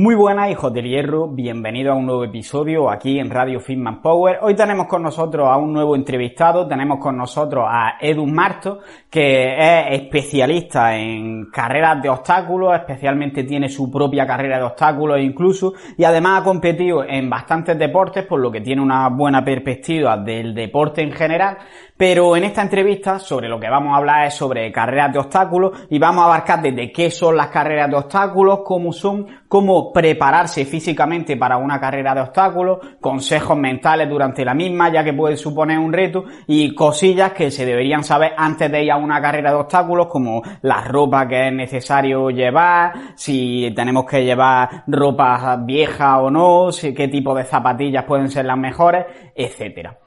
Muy buenas hijos del hierro, bienvenidos a un nuevo episodio aquí en Radio Fitman Power. Hoy tenemos con nosotros a un nuevo entrevistado, tenemos con nosotros a Edu Marto, que es especialista en carreras de obstáculos, especialmente tiene su propia carrera de obstáculos incluso, y además ha competido en bastantes deportes, por lo que tiene una buena perspectiva del deporte en general, pero en esta entrevista sobre lo que vamos a hablar es sobre carreras de obstáculos y vamos a abarcar desde qué son las carreras de obstáculos, cómo son, cómo prepararse físicamente para una carrera de obstáculos, consejos mentales durante la misma, ya que puede suponer un reto, y cosillas que se deberían saber antes de ir a una carrera de obstáculos, como la ropa que es necesario llevar, si tenemos que llevar ropa vieja o no, qué tipo de zapatillas pueden ser las mejores, etcétera.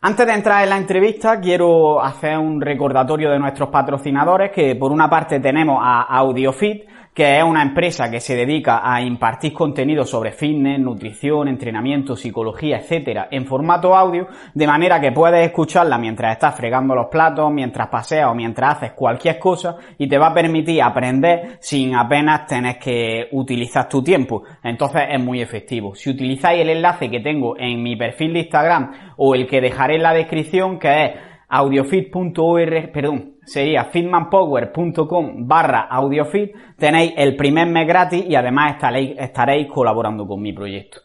Antes de entrar en la entrevista, quiero hacer un recordatorio de nuestros patrocinadores, que por una parte tenemos a AudioFit, que es una empresa que se dedica a impartir contenido sobre fitness, nutrición, entrenamiento, psicología, etcétera, en formato audio, de manera que puedes escucharla mientras estás fregando los platos, mientras paseas o mientras haces cualquier cosa y te va a permitir aprender sin apenas tener que utilizar tu tiempo. Entonces es muy efectivo. Si utilizáis el enlace que tengo en mi perfil de Instagram o el que dejaré en la descripción, que es audiofit.org, perdón, sería fitmanpower.com barra audiofit, tenéis el primer mes gratis y además estaréis, estaréis colaborando con mi proyecto.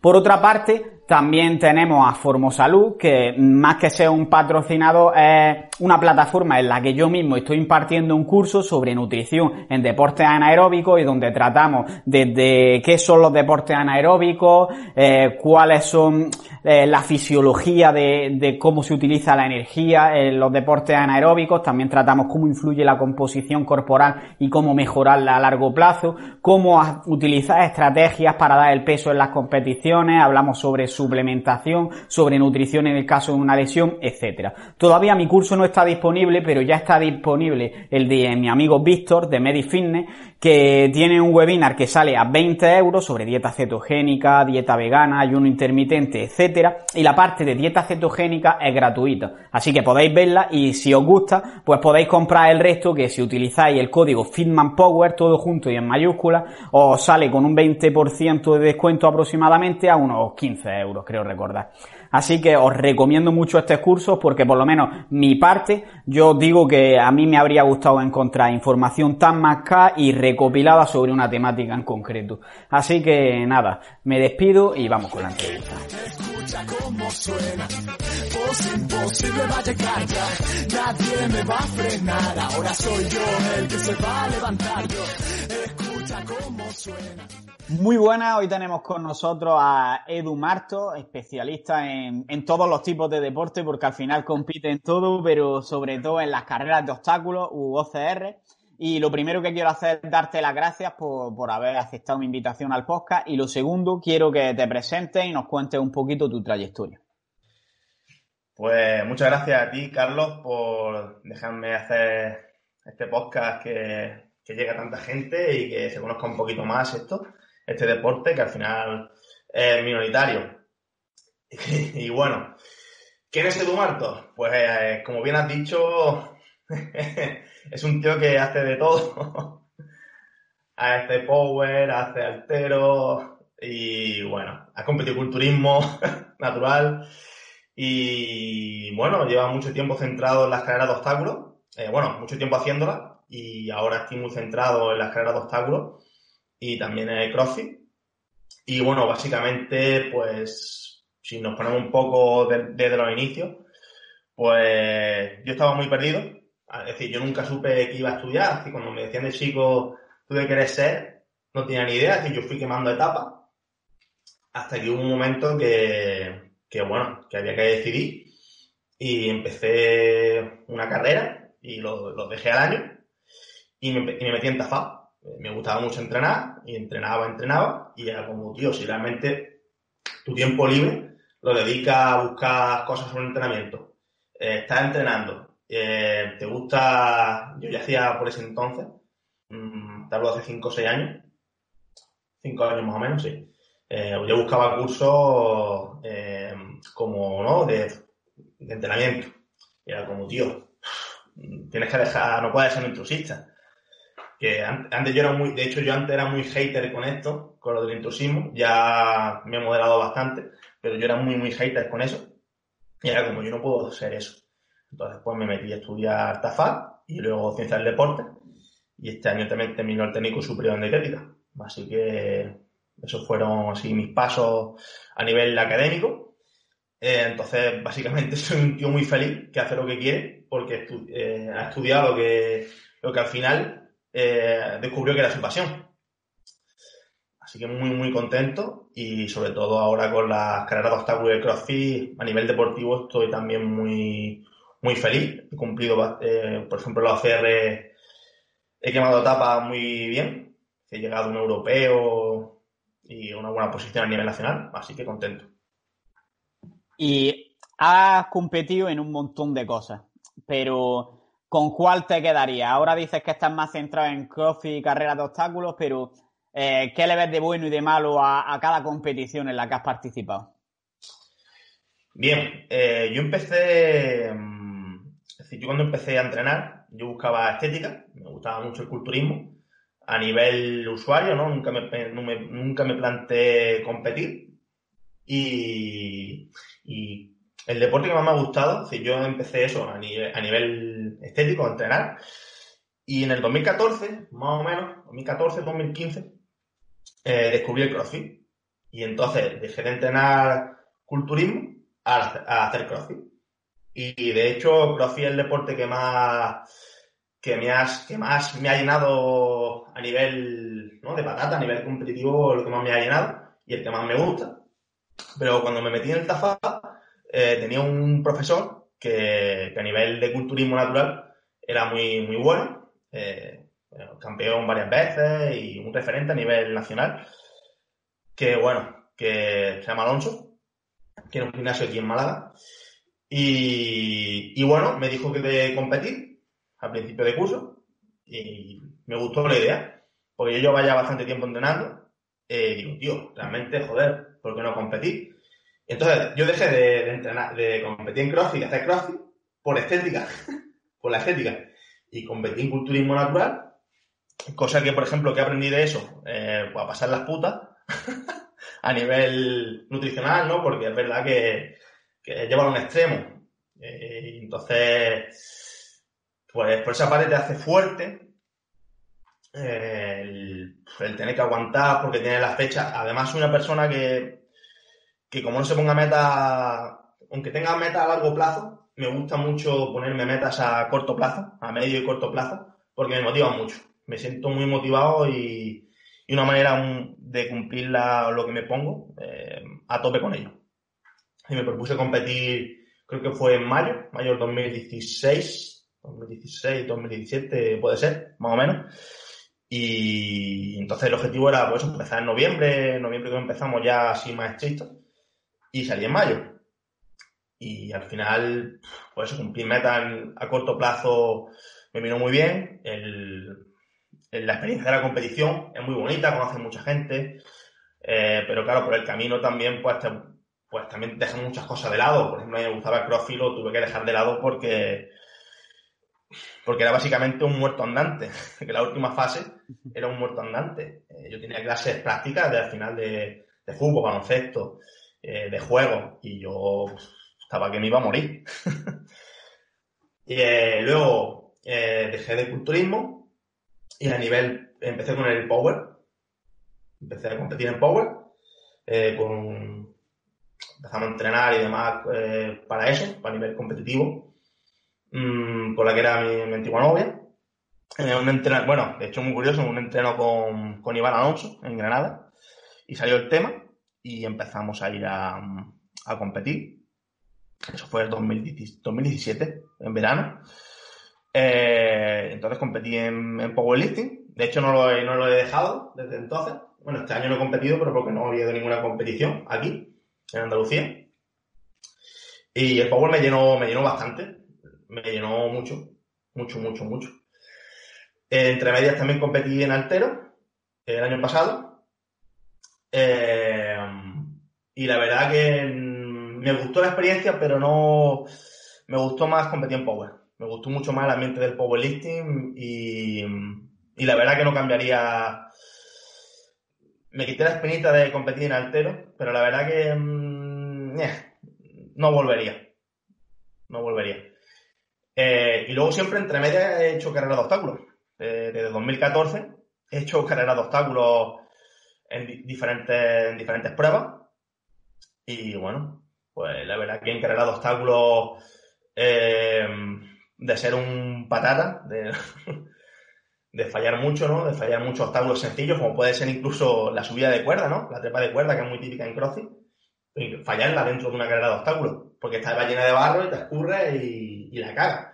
Por otra parte, también tenemos a Formosalud, que más que ser un patrocinador es una plataforma en la que yo mismo estoy impartiendo un curso sobre nutrición en deportes anaeróbicos y donde tratamos desde qué son los deportes anaeróbicos, eh, cuáles son eh, la fisiología de, de, cómo se utiliza la energía en los deportes anaeróbicos, también tratamos cómo influye la composición corporal y cómo mejorarla a largo plazo, cómo utilizar estrategias para dar el peso en las competiciones, hablamos sobre suplementación, sobre nutrición en el caso de una lesión, etcétera. Todavía mi curso no está disponible, pero ya está disponible el de mi amigo Víctor de MediFitness, que tiene un webinar que sale a 20 euros sobre dieta cetogénica, dieta vegana, ayuno intermitente, etcétera, y la parte de dieta cetogénica es gratuita. Así que podéis verla y si os gusta, pues podéis comprar el resto que si utilizáis el código FitmanPower, todo junto y en mayúscula, os sale con un 20% de descuento aproximadamente a unos 15 euros creo recordar. Así que os recomiendo mucho este curso porque por lo menos mi parte, yo digo que a mí me habría gustado encontrar información tan más y recopilada sobre una temática en concreto. Así que nada, me despido y vamos con la entrevista. Imposible va a llegar ya, nadie me va a frenar, ahora soy yo el que se va a levantar yo, escucha cómo suena. Muy buenas, hoy tenemos con nosotros a Edu Marto, especialista en, todos los tipos de deporte, porque al final compite en todo, pero sobre todo en las carreras de obstáculos u OCR. Y lo primero que quiero hacer es darte las gracias por, por haber aceptado mi invitación al podcast. Y lo segundo, quiero que te presentes y nos cuentes un poquito tu trayectoria. Pues muchas gracias a ti, Carlos, por dejarme hacer este podcast que, que llegue a tanta gente y que se conozca un poquito más esto este deporte que al final es minoritario. Y, bueno, ¿quién es Edu Marto? Pues eh, como bien has dicho, es un tío que hace de todo. hace power, hace altero y bueno, ha competido culturismo natural y bueno, lleva mucho tiempo centrado en las carreras de obstáculos. Eh, bueno, mucho tiempo haciéndolas y ahora estoy muy centrado en las carreras de obstáculos y también el CrossFit. Y bueno, básicamente, pues, si nos ponemos un poco desde los inicios, pues yo estaba muy perdido. Es decir, yo nunca supe que iba a estudiar. Así cuando me decían de chico, tú de querés ser, no tenía ni idea. Decir, yo fui quemando etapas. hasta que hubo un momento que, que, bueno, que había que decidir y empecé una carrera y lo, lo dejé al año y me, y me metí en TAFA. Me gustaba mucho entrenar y entrenaba, entrenaba y era como, tío, si realmente tu tiempo libre lo dedicas a buscar cosas sobre entrenamiento, eh, estás entrenando, eh, te gusta, yo ya hacía por ese entonces, mmm, te hablo hace 5 o 6 años, 5 años más o menos, sí. Eh, yo buscaba cursos como, ¿no? De, de entrenamiento. Y era como, tío, tienes que dejar, no puedes ser un intrusista. Que antes yo era muy, de hecho yo antes era muy hater con esto, con lo del intrusismo, ya me he moderado bastante, pero yo era muy, muy hater con eso. Y era como, yo no puedo ser eso. Entonces pues me metí a estudiar TAFAT y luego Ciencias del Deporte. Y este año también terminó el técnico superior en dietética. Así que esos fueron así mis pasos a nivel académico. Eh, entonces, básicamente soy un tío muy feliz que hace lo que quiere porque estu eh, ha estudiado que, lo que al final eh, descubrió que era su pasión. Así que muy, muy contento y sobre todo ahora con las carreras de obstáculos de CrossFit a nivel deportivo estoy también muy, muy feliz. He cumplido, eh, por ejemplo, la OCR he quemado etapas muy bien. He llegado a un europeo y una buena posición a nivel nacional, así que contento. Y has competido en un montón de cosas, pero ¿con cuál te quedaría? Ahora dices que estás más centrado en CrossFit y carreras de obstáculos, pero eh, ¿qué le ves de bueno y de malo a, cada competición en la que has participado? Bien, eh, yo empecé, es decir, yo cuando empecé a entrenar, yo buscaba estética, me gustaba mucho el culturismo, a nivel usuario, ¿no? Nunca me, me, nunca me planteé competir. Y, y, el deporte que más me ha gustado, si yo empecé eso a nivel, estético, entrenar. Y en el 2014, más o menos, 2014, 2015, eh, descubrí el CrossFit. Y entonces dejé de entrenar culturismo a, a hacer CrossFit. Y de hecho, CrossFit es el deporte que más que me, que más me ha llenado a nivel ¿no? de patata, a nivel competitivo, lo que más me ha llenado y el que más me gusta. Pero cuando me metí en el TAFA, eh, tenía un profesor que, que, a nivel de culturismo natural era muy, muy bueno, eh, campeón varias veces y un referente a nivel nacional, que bueno, que se llama Alonso, tiene un gimnasio aquí en Málaga. Y, y bueno, me dijo que de competir al principio de curso y me gustó la idea, porque yo llevo ya bastante tiempo entrenando eh, digo, tío, realmente, joder, ¿por qué no competir? Entonces, yo dejé de, entrenar, de competir en CrossFit, hacer CrossFit, por estética, por la estética, y competí en culturismo natural, cosa que, por ejemplo, que aprendí de eso, eh, pues a pasar las putas, a nivel nutricional, ¿no? Porque es verdad que, lleva a un extremo. Eh, entonces, pues por esa parte te hace fuerte eh, el, el, tener que aguantar porque tiene la fecha. Además, soy una persona que, que como no se ponga meta, aunque tenga meta a largo plazo, me gusta mucho ponerme metas a corto plazo, a medio y corto plazo, porque me motiva mucho. Me siento muy motivado y, y una manera de cumplir lo que me pongo eh, a tope con ello. Y me propuse competir, creo que fue en mayo, mayo del 2016, 2016, 2017 puede ser, más o menos. Y entonces el objetivo era pues empezar en noviembre, en noviembre que empezamos ya así más estricto, y salí en mayo. Y al final, pues cumplir metas a corto plazo me vino muy bien. El, la experiencia de la competición es muy bonita, conoces mucha gente, eh, pero claro, por el camino también, pues, te, pues también dejan muchas cosas de lado. Por ejemplo, a mí me gustaba el crossfit, lo tuve que dejar de lado porque, porque era básicamente un muerto andante, que la última fase era un muerto andante. Eh, yo tenía clases prácticas de, al final de, de fútbol, baloncesto, eh, de juego, y yo estaba que me iba a morir. y luego dejé de culturismo, y a nivel, empecé con el Power. Empecé a competir en Power. Eh, con, empezamos a entrenar y demás eh, para eso, para nivel competitivo. Mmm, con la que era mi, mi antigua novia. Eh, un entreno, bueno, de hecho muy curioso, un entreno con, con Iván Alonso en Granada. Y salió el tema. Y empezamos a ir a, a competir. Eso fue el 2017, en verano. Eh, entonces competí en, en, powerlifting. De hecho, no lo, he, no lo he dejado desde entonces. Bueno, este año no he competido, pero porque no había ido ninguna competición aquí, en Andalucía. Y el power me llenó, me llenó bastante. Me llenó mucho. Mucho, mucho, mucho. Entre medias también competí en altero el año pasado. Eh, y la verdad que me gustó la experiencia, pero no me gustó más competir en power. Me gustó mucho más el ambiente del powerlifting y, y la verdad que no cambiaría. Me quité la espinita de competir en altero, pero la verdad que mmm, no volvería. No volvería. Eh, y luego siempre entre medias he hecho carrera de obstáculos. Eh, desde 2014 he hecho carrera de obstáculos en diferentes, en diferentes pruebas. Y bueno, pues la verdad que en carrera de obstáculos, eh, de ser un patata, de, fallar mucho, ¿no? De fallar muchos obstáculos sencillos, como puede ser incluso la subida de cuerda, ¿no? La trepa de cuerda, que es muy típica en CrossFit. Fallarla dentro de una carrera de obstáculos, porque está llena de barro y te escurre y, y la caga.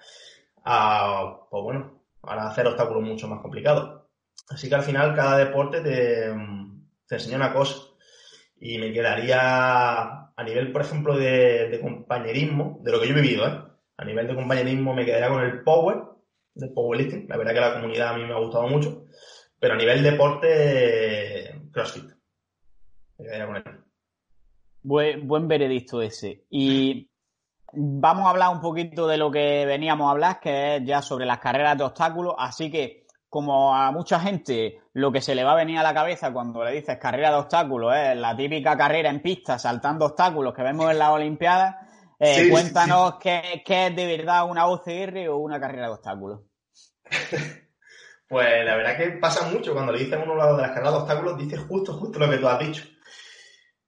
Ah, pues bueno, ahora hacer obstáculos mucho más complicados. Así que al final cada deporte te, te enseña una cosa. Y me quedaría a nivel, por ejemplo, de, compañerismo, de lo que yo he vivido, ¿eh? A nivel de compañerismo me quedaría con el power, del powerlifting. La verdad que la comunidad a mí me ha gustado mucho. Pero a nivel deporte, CrossFit. Me quedaría con él. Buen, buen veredicto ese. Y vamos a hablar un poquito de lo que veníamos a hablar, que es ya sobre las carreras de obstáculos. Así que como a mucha gente lo que se le va a venir a la cabeza cuando le dices carrera de obstáculos es la típica carrera en pista saltando obstáculos que vemos en las Olimpiadas. Eh, sí, cuéntanos sí. Qué, qué, es de verdad una OCR o una carrera de obstáculos. pues la verdad que pasa mucho cuando le dicen a uno lado de las carreras de obstáculos, dice justo, justo lo que tú has dicho.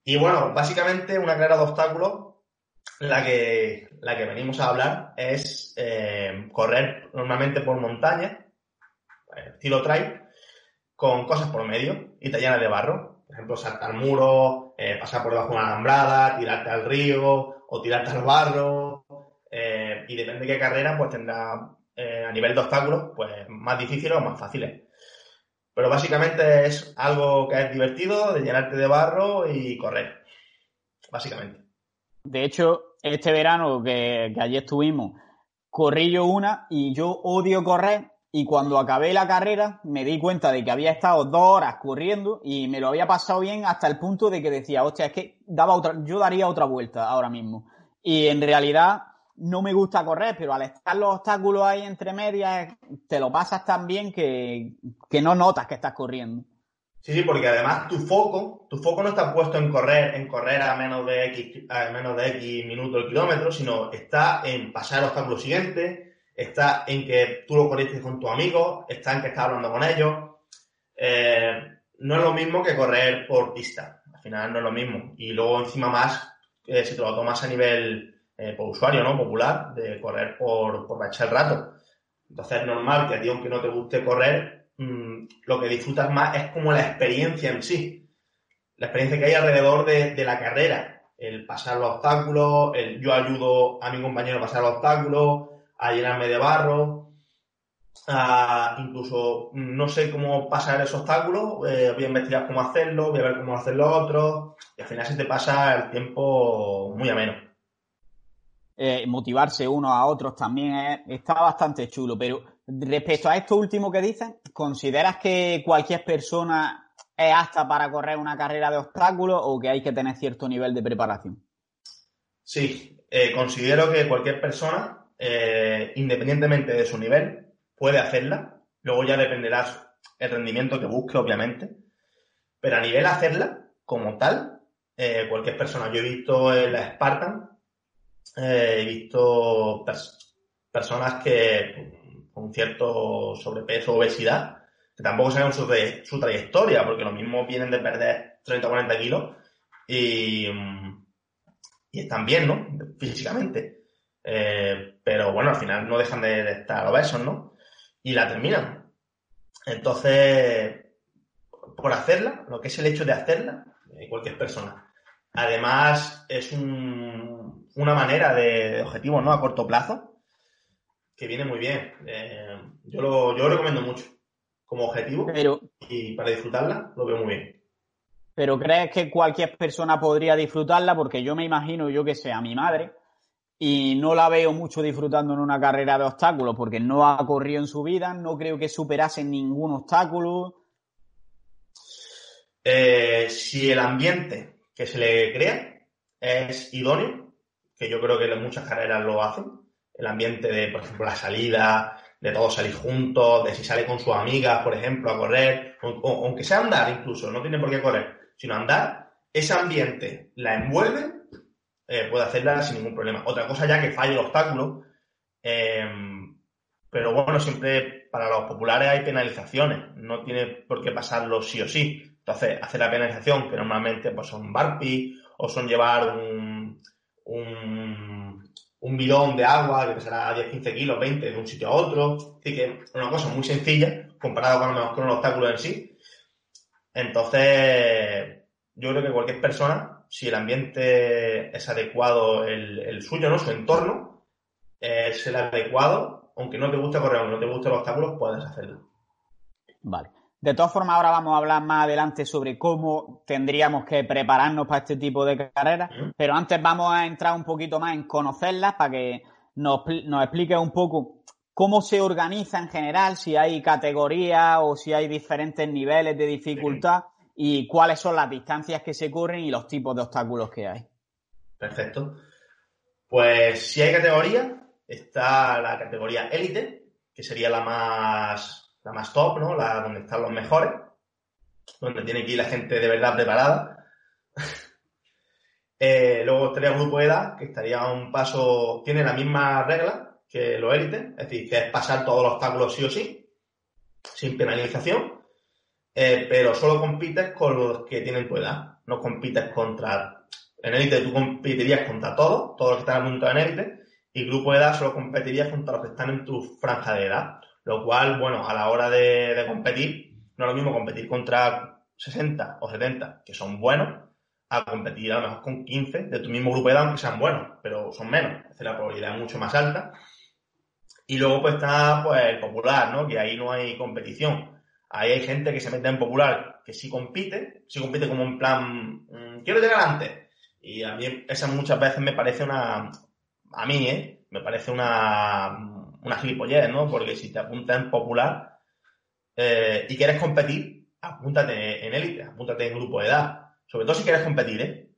Y bueno, básicamente una carrera de obstáculos, la que, la que venimos a hablar es eh, correr normalmente por montaña, estilo trail, con cosas por medio y te llenas de barro. Por ejemplo, saltar muros, eh, pasar por debajo de una alambrada, tirarte al río o tirarte al barro. Eh, y depende de qué carrera, pues tendrá eh, a nivel de obstáculos, pues más difíciles o más fáciles. Pero básicamente es algo que es divertido, de llenarte de barro y correr. Básicamente. De hecho, este verano que, que ayer estuvimos, corrí yo una y yo odio correr y cuando acabé la carrera me di cuenta de que había estado dos horas corriendo y me lo había pasado bien hasta el punto de que decía, hostia, es que daba otra, yo daría otra vuelta ahora mismo. Y en realidad no me gusta correr, pero al estar los obstáculos ahí entre medias, te lo pasas tan bien que, que no notas que estás corriendo. Sí, sí, porque además tu foco, tu foco no está puesto en correr, en correr a menos de X, a menos de X minutos el kilómetro, sino está en pasar el obstáculo siguiente, está en que tú lo corriste con tus amigos, está en que estás hablando con ellos. Eh, no es lo mismo que correr por pista. Al final no es lo mismo. Y luego encima más, si te lo tomas a nivel eh, por usuario, ¿no? Popular, de correr por, por el rato. Entonces es normal que a ti, aunque no te guste correr, mmm, lo que disfrutas más es como la experiencia en sí. La experiencia que hay alrededor de, de la carrera. El pasar los obstáculos, el yo ayudo a mi compañero a pasar los obstáculos, a llenarme de barro, a incluso no sé cómo pasar ese obstáculo, eh, voy a investigar cómo hacerlo, voy a ver cómo hacer lo otro, y al final se te pasa el tiempo muy ameno. Eh, motivarse unos a otros también es, está bastante chulo, pero respecto a esto último que dices, ¿consideras que cualquier persona es apta para correr una carrera de obstáculos o que hay que tener cierto nivel de preparación? Sí, eh, considero que cualquier persona eh, independientemente de su nivel, puede hacerla. Luego ya dependerá el rendimiento que busque, obviamente. Pero a nivel hacerla, como tal, eh, cualquier persona. Yo he visto en la Spartan, eh, he visto pers personas que con cierto sobrepeso obesidad, que tampoco saben su, su, trayectoria, porque lo mismo vienen de perder 30 o 40 kilos y, y están bien, ¿no? Físicamente. Eh, pero bueno, al final no dejan de, de, estar obesos, ¿no? Y la terminan. Entonces, por hacerla, lo que es el hecho de hacerla, cualquier persona. Además, es una manera de, objetivo ¿no? a corto plazo que viene muy bien. Eh, yo, lo, yo lo recomiendo mucho como objetivo pero, y para disfrutarla lo veo muy bien. Pero ¿crees que cualquier persona podría disfrutarla? Porque yo me imagino, yo que sé, a mi madre, y no la veo mucho disfrutando en una carrera de obstáculos porque no ha corrido en su vida, no creo que superase ningún obstáculo. Eh, si el ambiente que se le crea es idóneo, que yo creo que en muchas carreras lo hacen, el ambiente de, por ejemplo, la salida, de todos salir juntos, de si sale con sus amigas, por ejemplo, a correr, o, aunque sea andar incluso, no tiene por qué correr, sino andar, ese ambiente la envuelve eh, puede hacerla sin ningún problema. Otra cosa ya que falle el obstáculo, em, pero bueno, siempre para los populares hay penalizaciones, no tiene por qué pasarlo sí o sí. Entonces, hacer la penalización, que normalmente pues, son barpi o son llevar un, un, un bidón de agua que pesará 10, 15 kilos, 20 de un sitio a otro. Así que es una cosa muy sencilla comparado con, con el obstáculo en sí. Entonces, yo creo que cualquier persona si el ambiente es adecuado, el, suyo, ¿no? Su entorno es el adecuado, aunque no te guste correr, aunque no te gusten los obstáculos, puedes hacerlo. Vale. De todas formas, ahora vamos a hablar más adelante sobre cómo tendríamos que prepararnos para este tipo de carreras, pero antes vamos a entrar un poquito más en conocerlas para que nos, nos explique un poco cómo se organiza en general, si hay categorías o si hay diferentes niveles de dificultad y cuáles son las distancias que se corren y los tipos de obstáculos que hay. Perfecto. Pues si hay categoría, está la categoría élite, que sería la más, la más top, ¿no? La donde están los mejores, donde tiene que ir la gente de verdad preparada. eh, luego estaría el grupo edad, que estaría un paso, tiene la misma regla que los élites, es decir, que es pasar todos los obstáculos sí o sí, sin penalización. Eh, pero solo compites con los que tienen tu edad. No compites contra. En élite tú competirías contra todos, todos los que están en mundo en élite, y grupo de edad solo competirías contra los que están en tu franja de edad. Lo cual, bueno, a la hora de, competir, no es lo mismo competir contra 60 o 70, que son buenos, a competir a lo mejor con 15 de tu mismo grupo de edad, aunque sean buenos, pero son menos. Es la probabilidad es mucho más alta. Y luego pues está pues el popular, ¿no? Que ahí no hay competición. Ahí hay gente que se mete en popular, que sí compite, sí compite como en plan, mm, quiero llegar antes. Y a mí esa muchas veces me parece una, a mí, ¿eh? Me parece una, una gilipollez, ¿no? Porque si te apuntas en popular eh, y quieres competir, apúntate en élite, apúntate en grupo de edad. Sobre todo si quieres competir, ¿eh?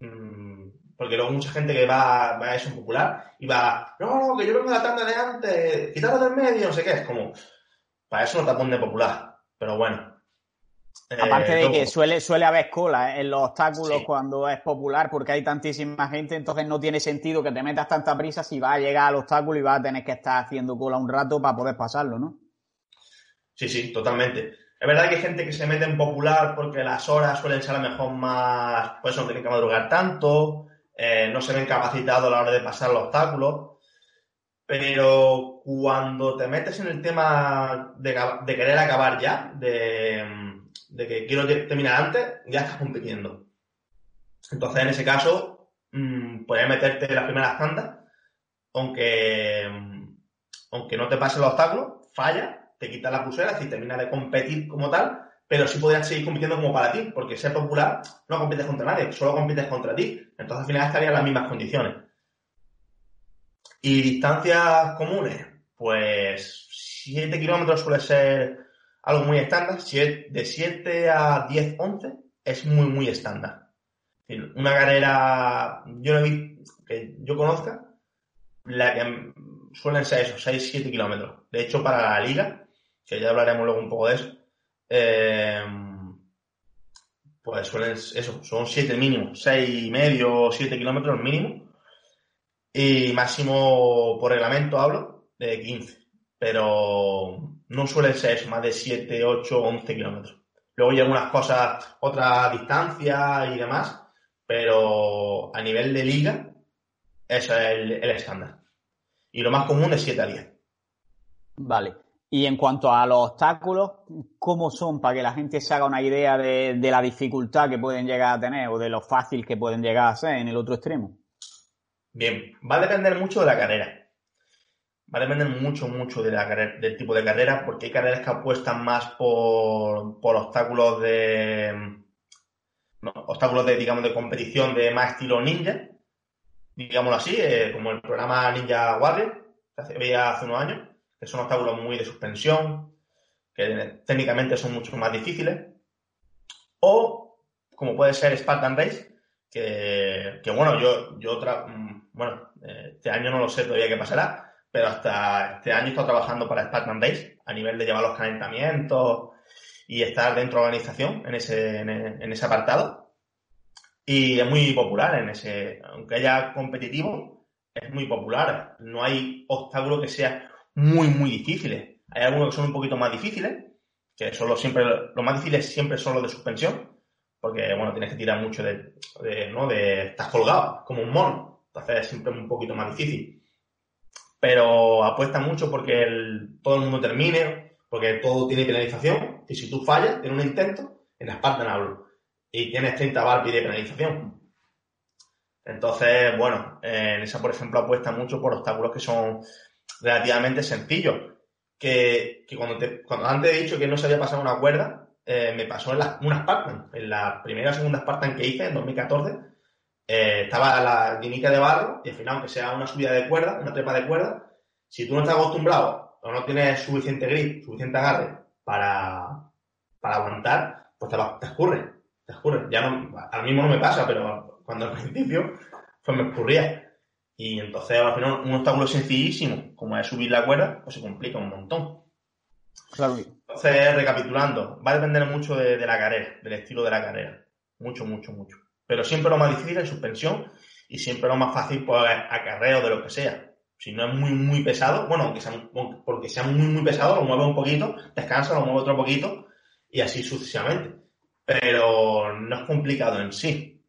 Mm, porque luego mucha gente que va, va a eso en popular y va, no, no, que yo vengo de la tanda de antes, quítalo del medio, no sé qué, es como, para eso no te apunte popular pero bueno. Aparte de eh, que suele, suele haber cola ¿eh? en los obstáculos cuando es popular porque hay tantísima gente, entonces no tiene sentido que te metas tanta prisa si vas a llegar al obstáculo y vas a tener que estar haciendo cola un rato para poder pasarlo, ¿no? Sí, sí, totalmente. Es verdad que hay gente que se mete en popular porque las horas suelen ser a lo mejor más, pues no tienen que madrugar tanto, eh, no se ven capacitados a la hora de pasar los obstáculos. Pero cuando te metes en el tema de, querer acabar ya, de, que quiero terminar antes, ya estás compitiendo. Entonces, en ese caso, mm, puedes meterte en las primeras tandas, aunque, aunque no te pase el obstáculo, falla, te quita la pulsera, y termina de competir como tal, pero sí podrías seguir compitiendo como para ti, porque ser popular no compites contra nadie, solo compites contra ti. Entonces, al final estarían las mismas condiciones. Y distancias comunes, pues 7 kilómetros suele ser algo muy estándar. De 7 a 10, 11 es muy, muy estándar. Una carrera, yo no he que yo conozca, la que suelen ser esos 6, 7 kilómetros. De hecho, para la liga, que ya hablaremos luego un poco de eso, eh, pues suelen, eso, son 7 mínimos, 6 y medio, 7 kilómetros mínimo. Y máximo por reglamento hablo de 15. Pero no suele ser más de 7, 8, 11 kilómetros. Luego hay algunas cosas, otras distancias y demás, pero a nivel de liga, es el, estándar. Y lo más común es 7 a 10. Vale. Y en cuanto a los obstáculos, ¿cómo son para que la gente se haga una idea de, la dificultad que pueden llegar a tener o de lo fácil que pueden llegar a ser en el otro extremo? Bien, va a depender mucho de la carrera. Va a depender mucho, mucho de la del tipo de carrera, porque hay carreras que apuestan más por, por obstáculos de. Obstáculos de, digamos, de competición de más estilo ninja, digámoslo así, eh, como el programa Ninja Warrior, que se veía hace unos años que son obstáculos muy de suspensión, que técnicamente son mucho más difíciles. O, como puede ser Spartan Race, que, bueno, yo, yo mm, bueno, eh, este año no lo sé todavía qué pasará, pero hasta este año he estado trabajando para Spartan Race a nivel de llevar los calentamientos y estar dentro de la organización en ese, en ese apartado. Y es muy popular en ese, aunque haya competitivo, es muy popular. No hay obstáculo que sea muy, muy difíciles. Hay algunos que son un poquito más difíciles, que son los siempre, los más difíciles siempre son los de suspensión, porque, bueno, tienes que tirar mucho de, ¿no? De, estás colgado, como un mono. Entonces es siempre un poquito más difícil. Pero apuesta mucho porque todo el mundo termine, porque todo tiene penalización, y si tú fallas en un intento, en la Spartan hablo, y tienes 30 barbi de penalización. Entonces, bueno, en esa, por ejemplo, apuesta mucho por obstáculos que son relativamente sencillo. Que, cuando, te, cuando antes he dicho que no sabía pasar una cuerda, eh, me pasó en la, una Spartan. En la primera o segunda Spartan que hice, en 2014, eh, estaba la dinica de barro y al final, aunque sea una subida de cuerda, una trepa de cuerda, si tú no estás acostumbrado o no tienes suficiente grip, suficiente agarre para, para aguantar, pues te, te escurre. Te escurre. Ya no, al mismo no me pasa, pero cuando al principio, pues me escurría. Y entonces al final un obstáculo sencillísimo, como es subir la cuerda, pues se complica un montón. Claro. Entonces, recapitulando, va a depender mucho de, la carrera, del estilo de la carrera. Mucho, mucho, mucho. Pero siempre lo más difícil es suspensión y siempre lo más fácil pues acarreo de lo que sea. Si no es muy, muy pesado, bueno, aunque sea, porque sea muy, muy pesado, lo mueve un poquito, descansa, lo mueve otro poquito y así sucesivamente. Pero no es complicado en sí.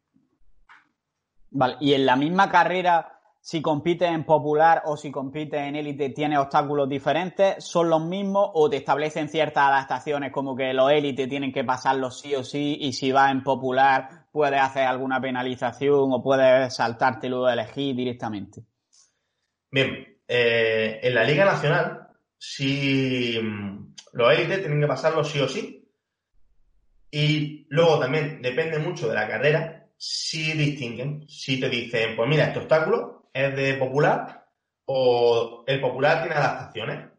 Vale, y en la misma carrera si compite en popular o si compite en élite tiene obstáculos diferentes, son los mismos o te establecen ciertas adaptaciones como que los élites tienen que pasarlos sí o sí y si va en popular puedes hacer alguna penalización o puedes saltártelo de elegir directamente. Bien, eh, en la Liga Nacional, si los élites tienen que pasarlo sí o sí, y luego también depende mucho de la carrera, si distinguen, si te dicen, pues mira, este obstáculo es de popular o el popular tiene adaptaciones.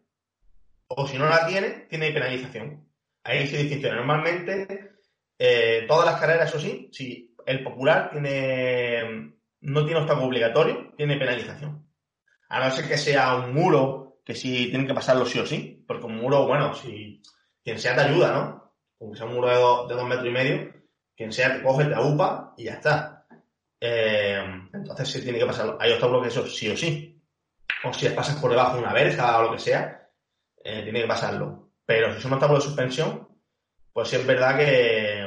O si no la tiene, tiene penalización. Ahí se distinción. Normalmente, eh, todas las carreras, eso sí, si el popular tiene no tiene obstáculo obligatorio, tiene penalización. A no ser que sea un muro, que sí tienen que pasarlo sí o sí. Porque un muro, bueno, si quien sea te ayuda, ¿no? Aunque sea un muro de dos, de dos metros y medio, quien sea te coge, te agupa y ya está. Eh, entonces se tiene que pasar. Hay obstáculos que eso sí o sí. O si pasas por debajo de una verja o lo que sea, eh, tiene que pasarlo. Pero si son obstáculos de suspensión, pues sí es verdad que,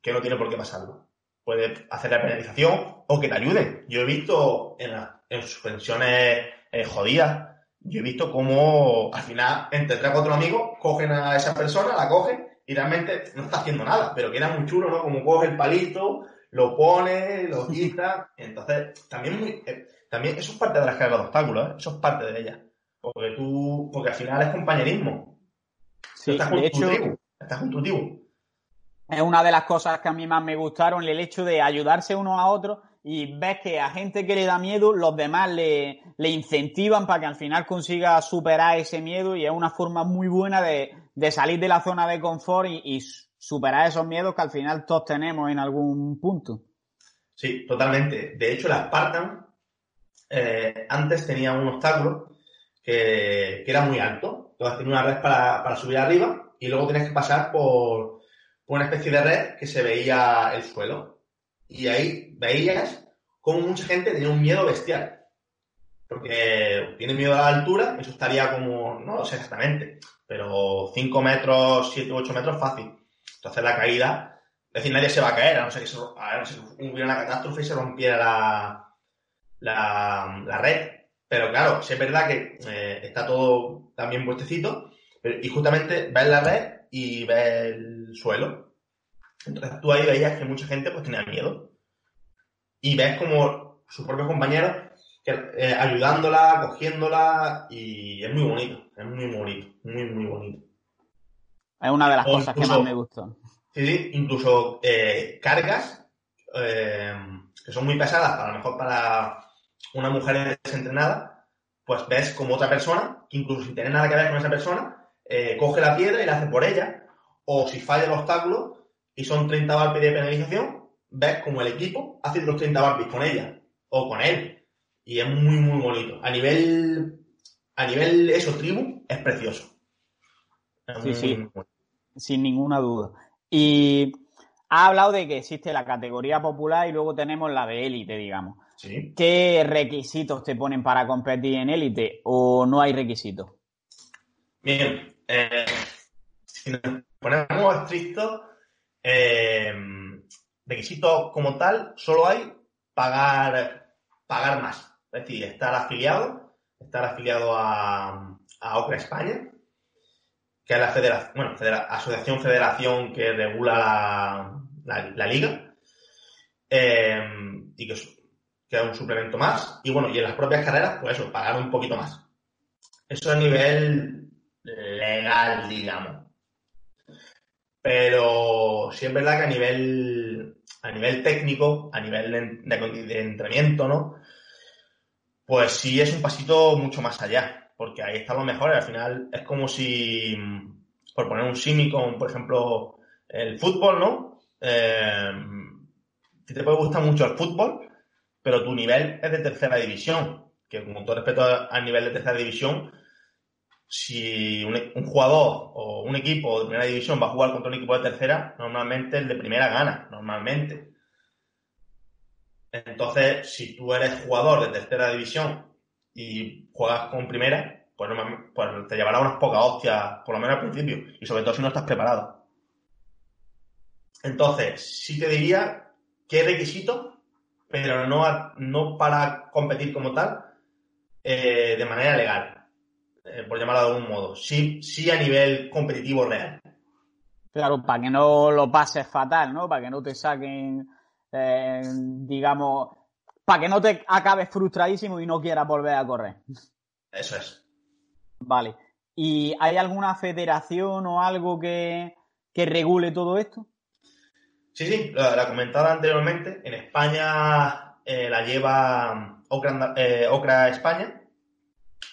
que no tiene por qué pasarlo. Puede hacer la penalización o que te ayuden. Yo he visto en, en suspensiones eh, jodidas, yo he visto cómo al final, entre tres o cuatro amigos, cogen a esa persona, la cogen y realmente no está haciendo nada, pero queda muy chulo, ¿no? Como coge el palito, lo pone, lo quita. Entonces, también, muy, eh, también eso es parte de las cargas de obstáculos, ¿eh? eso es parte de ella. Porque tú, porque al final es compañerismo. Sí, de hecho, estás junto Es una de las cosas que a mí más me gustaron, el hecho de ayudarse uno a otro y ves que a gente que le da miedo, los demás le, le incentivan para que al final consiga superar ese miedo y es una forma muy buena de, de salir de la zona de confort y, y superar esos miedos que al final todos tenemos en algún punto. Sí, totalmente. De hecho, la Spartan eh, antes tenía un obstáculo que, era muy alto. Entonces tenía una red para, subir arriba y luego tenías que pasar por, una especie de red que se veía el suelo. Y ahí veías como mucha gente tenía un miedo bestial. Porque tiene miedo a la altura, eso estaría como, no lo sé exactamente, pero 5 metros, 7 u 8 metros fácil. Entonces la caída, es decir, nadie se va a caer, a no ser que, hubiera una catástrofe y se rompiera la, la, red. Pero claro, sí es verdad que eh, está todo también puestecito, y justamente ves la red y ves el suelo. Entonces tú ahí veías que mucha gente pues tenía miedo. Y ves como sus propios compañeros eh, ayudándola, cogiéndola y es muy bonito, es muy bonito, muy, muy bonito. Es una de las cosas que más me gustó. Sí, incluso eh, cargas eh, que son muy pesadas, a lo mejor para una mujer desentrenada, pues ves como otra persona, que incluso sin tener nada que ver con esa persona, eh, coge la piedra y la hace por ella, o si falla el obstáculo y son 30 barpis de penalización, ves como el equipo hace los 30 barpis con ella o con él. Y es muy, muy bonito. A nivel, a nivel eso, tribu, es precioso. sí, sí. Sin ninguna duda. Y ha hablado de que existe la categoría popular y luego tenemos la de élite, digamos. ¿Qué requisitos te ponen para competir en élite o no hay requisitos? Bien, eh, si nos ponemos estrictos, eh, requisitos como tal, solo hay pagar, pagar más. Es decir, estar afiliado, estar afiliado a, a OCRA España, que es la federación, bueno, asociación federación que regula la, liga, eh, y que, que es un suplemento más. Y bueno, y en las propias carreras, pues eso, pagar un poquito más. Eso a nivel legal, digamos. Pero sí es verdad que a nivel, a nivel técnico, a nivel de, entrenamiento, ¿no? Pues sí es un pasito mucho más allá, porque ahí está lo mejor. Al final es como si, por poner un símil con, por ejemplo, el fútbol, ¿no? Eh, te puede gustar mucho el fútbol, pero tu nivel es de tercera división, que con todo respeto al nivel de tercera división, si un, jugador o un equipo de primera división va a jugar contra un equipo de tercera, normalmente el de primera gana, normalmente. Entonces, si tú eres jugador de tercera división y juegas con primera, pues, pues te llevará unas pocas hostias, por lo menos al principio, y sobre todo si no estás preparado. Entonces, sí te diría qué requisito, pero no, no para competir como tal, eh, de manera legal eh, por llamarlo de algún modo. Sí, sí a nivel competitivo real. Claro, para que no lo pases fatal, ¿no? Para que no te saquen, eh, digamos, para que no te acabes frustradísimo y no quieras volver a correr. Eso es. Vale. ¿Y hay alguna federación o algo que, regule todo esto? Sí, sí, la, comentaba anteriormente. En España eh, la lleva Ocra, Ocra España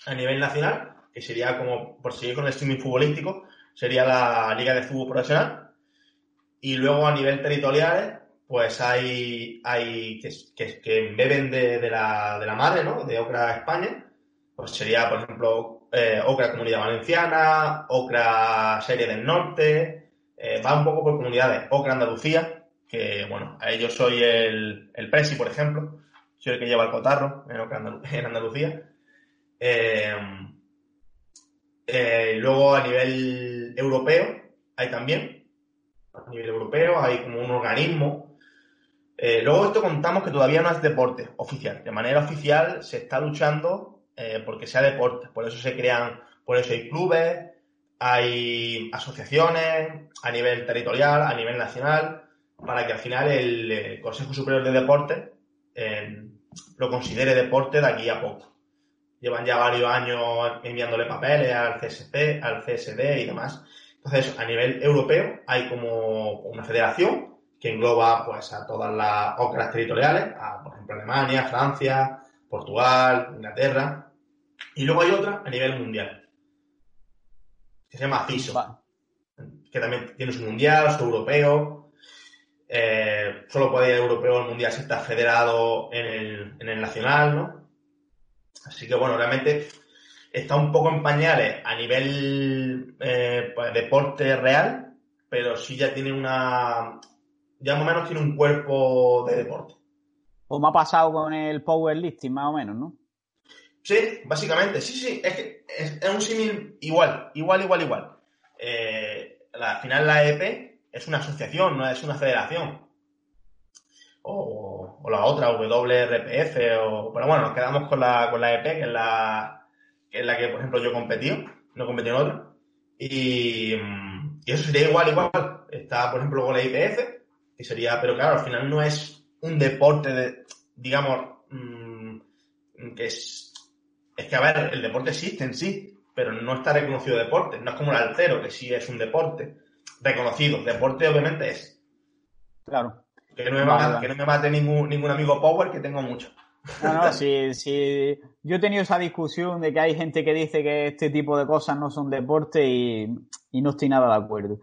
a nivel nacional que sería como, por seguir con el streaming futbolístico, sería la Liga de Fútbol Profesional. Y luego a nivel territorial, pues hay, hay que, que, beben de, la, de la madre, ¿no? De Ocra España. Pues sería, por ejemplo, eh, Ocra Comunidad Valenciana, Ocra Serie del Norte, eh, va un poco por comunidades. Ocra Andalucía, que bueno, a ellos soy el, el Presi, por ejemplo. Soy el que lleva el cotarro en, Ocra en Andalucía. Eh, eh, luego a nivel europeo hay también, a nivel europeo hay como un organismo. Eh, luego esto contamos que todavía no es deporte oficial. De manera oficial se está luchando eh, porque sea deporte. Por eso se crean, por eso hay clubes, hay asociaciones a nivel territorial, a nivel nacional, para que al final el, Consejo Superior de Deportes lo considere deporte de aquí a poco llevan ya varios años enviándole papeles al CSC, al CSD y demás. Entonces, a nivel europeo hay como una federación que engloba pues a todas las OCRAs territoriales, a, por ejemplo Alemania, Francia, Portugal, Inglaterra. Y luego hay otra a nivel mundial, que se llama CISO, que también tiene su mundial, su europeo. Eh, solo puede ir europeo o mundial si está federado en el, en el nacional, ¿no? Así que bueno, realmente está un poco en pañales a nivel eh, pues, deporte real, pero sí ya tiene una. Ya más o menos tiene un cuerpo de deporte. O me ha pasado con el powerlifting, más o menos, ¿no? Sí, básicamente, sí, sí, es que es, un símil igual, igual, igual, igual. Eh, al final la EP es una asociación, no es una federación o, la otra, WRPF, o, pero bueno, nos quedamos con la, con la EP, que es la, que es la que, por ejemplo, yo competí, no competí en otra. Y, mm, y, eso sería igual, igual. Está, por ejemplo, con la IPF, que sería, pero claro, al final no es un deporte de, digamos, mmm, que es, es que a ver, el deporte existe en sí, pero no está reconocido deporte. No es como el altero, que sí es un deporte reconocido. Deporte obviamente es. Claro. Que no me, mate, que no me mate ningún, ningún amigo Power, que tengo mucho. No, no, sí, sí. Yo he tenido esa discusión de que hay gente que dice que este tipo de cosas no son deporte y, y no estoy nada de acuerdo.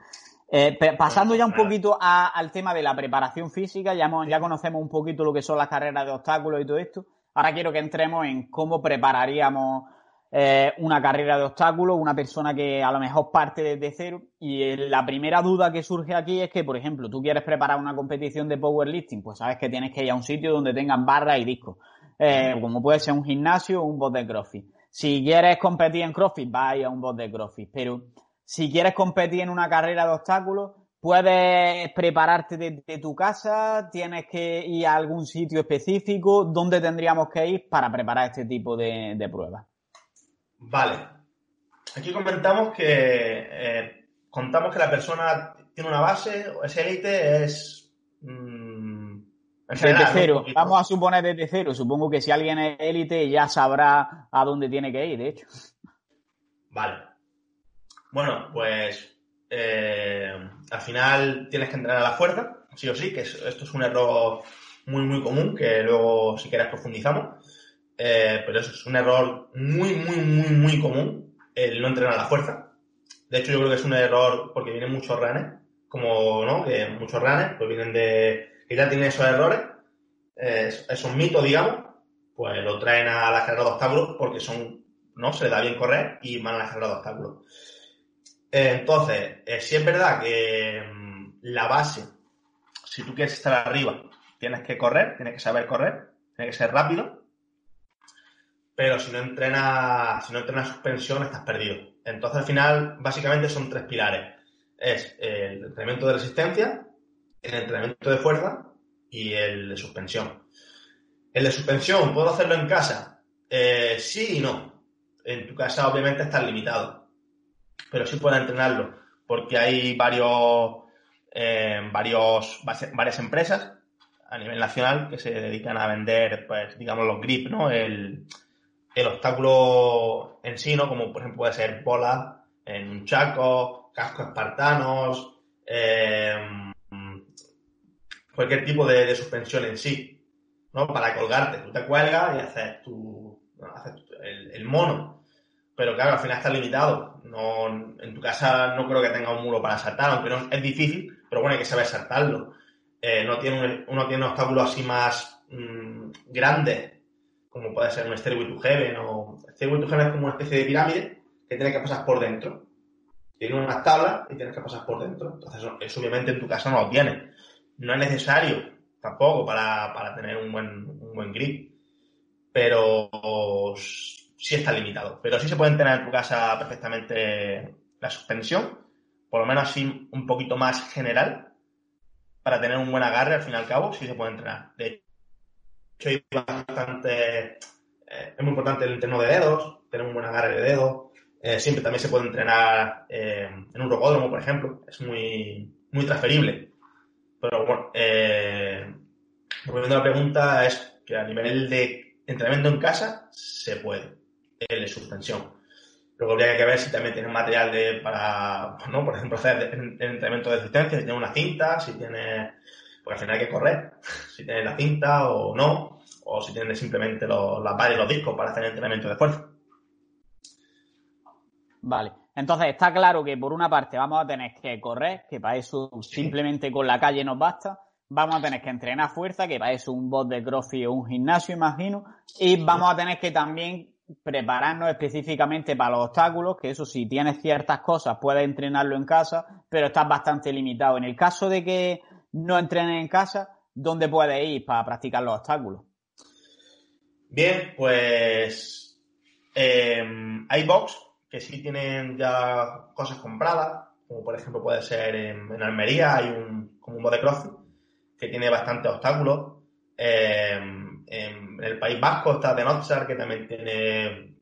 Eh, pasando ya un poquito a, al tema de la preparación física, ya, hemos, ya conocemos un poquito lo que son las carreras de obstáculos y todo esto. Ahora quiero que entremos en cómo prepararíamos eh, una carrera de obstáculos, una persona que a lo mejor parte desde cero. Y la primera duda que surge aquí es que, por ejemplo, tú quieres preparar una competición de powerlifting, pues sabes que tienes que ir a un sitio donde tengan barras y discos, eh, como puede ser un gimnasio o un bot de CrossFit. Si quieres competir en CrossFit, vas a un bot de CrossFit, pero si quieres competir en una carrera de obstáculos, puedes prepararte desde tu casa, tienes que ir a algún sitio específico, ¿dónde tendríamos que ir para preparar este tipo de pruebas? Vale. Aquí comentamos que eh, contamos que la persona tiene una base, es élite, es... Mmm, desde cero. Vamos a suponer desde cero. Supongo que si alguien es élite ya sabrá a dónde tiene que ir, de hecho. Vale. Bueno, pues eh, al final tienes que entrenar a la fuerza, sí o sí, que esto es un error muy, muy común, que luego si quieres profundizamos. Eh, pero eso es un error muy, muy, muy, muy común, el no entrenar a la fuerza. De hecho, yo creo que es un error porque vienen muchos ranes, como, ¿no? Que muchos ranes, pues vienen de, que ya tienen esos errores, eh, esos mitos, digamos, pues lo traen a la carrera de obstáculos porque son, ¿no? Se les da bien correr y van a la carrera de obstáculos. Eh, entonces, si es verdad que mm, la base, si tú quieres estar arriba, tienes que correr, tienes que saber correr, tienes que ser rápido, pero si no entrenas, si no entrenas suspensión, estás perdido. Entonces, al final, básicamente son tres pilares. Es el entrenamiento de resistencia, el entrenamiento de fuerza y el de suspensión. El de suspensión, ¿puedo hacerlo en casa? Eh, sí y no. En tu casa, obviamente, estás limitado. Pero sí puedes entrenarlo, porque hay varios, eh, varios, varias empresas a nivel nacional que se dedican a vender, pues, digamos, los grip, ¿no? El obstáculo en sí, ¿no? Como por ejemplo puede ser bola en un chaco, cascos espartanos, eh, cualquier tipo de, suspensión en sí, ¿no? Para colgarte. Tú te cuelgas y haces tu, el, mono. Pero claro, al final estás limitado. No, en tu casa no creo que tenga un muro para saltar, aunque no, es difícil, pero bueno, hay que saber saltarlo. Eh, no tiene uno tiene un obstáculo así más mmm, grande como puede ser un Stairway to Heaven o Stairway to Heaven es como una especie de pirámide que tienes que pasar por dentro. Tiene unas tablas y tienes que pasar por dentro. Entonces, eso obviamente en tu casa no lo tienes. No es necesario tampoco para, tener un buen, un buen grip. Pero sí está limitado. Pero sí se puede tener en tu casa perfectamente la suspensión, por lo menos así un poquito más general, para tener un buen agarre al fin y al cabo, sí se puede entrenar. De hecho, bastante. Eh, es muy importante el entreno de dedos, tener un buen agarre de dedos. Eh, siempre también se puede entrenar eh, en un rocódromo, por ejemplo. Es muy, muy transferible. Pero bueno, volviendo a la pregunta, es que a nivel de entrenamiento en casa se puede. El suspensión. Luego habría que ver si también tiene material de, para, ¿no? por ejemplo, hacer el entrenamiento de resistencia, si tiene una cinta, si tiene porque al final hay que correr, si tienes la cinta o no, o si tienes simplemente los, las barras y los discos para hacer el entrenamiento de fuerza. Vale. Entonces está claro que por una parte vamos a tener que correr, que para eso simplemente con la calle nos basta. Vamos a tener que entrenar fuerza, que para eso un bot de crossfit o un gimnasio, imagino. Y vamos a tener que también prepararnos específicamente para los obstáculos, que eso si tienes ciertas cosas puedes entrenarlo en casa, pero estás bastante limitado. En el caso de que no entrenes en casa, ¿dónde puedes ir para practicar los obstáculos? Bien, pues em, hay box que sí tienen ya cosas compradas, como por ejemplo puede ser en, Almería, hay un, como un de crossfit que tiene bastantes obstáculos. Em, en el País Vasco está de Notzar, que también tiene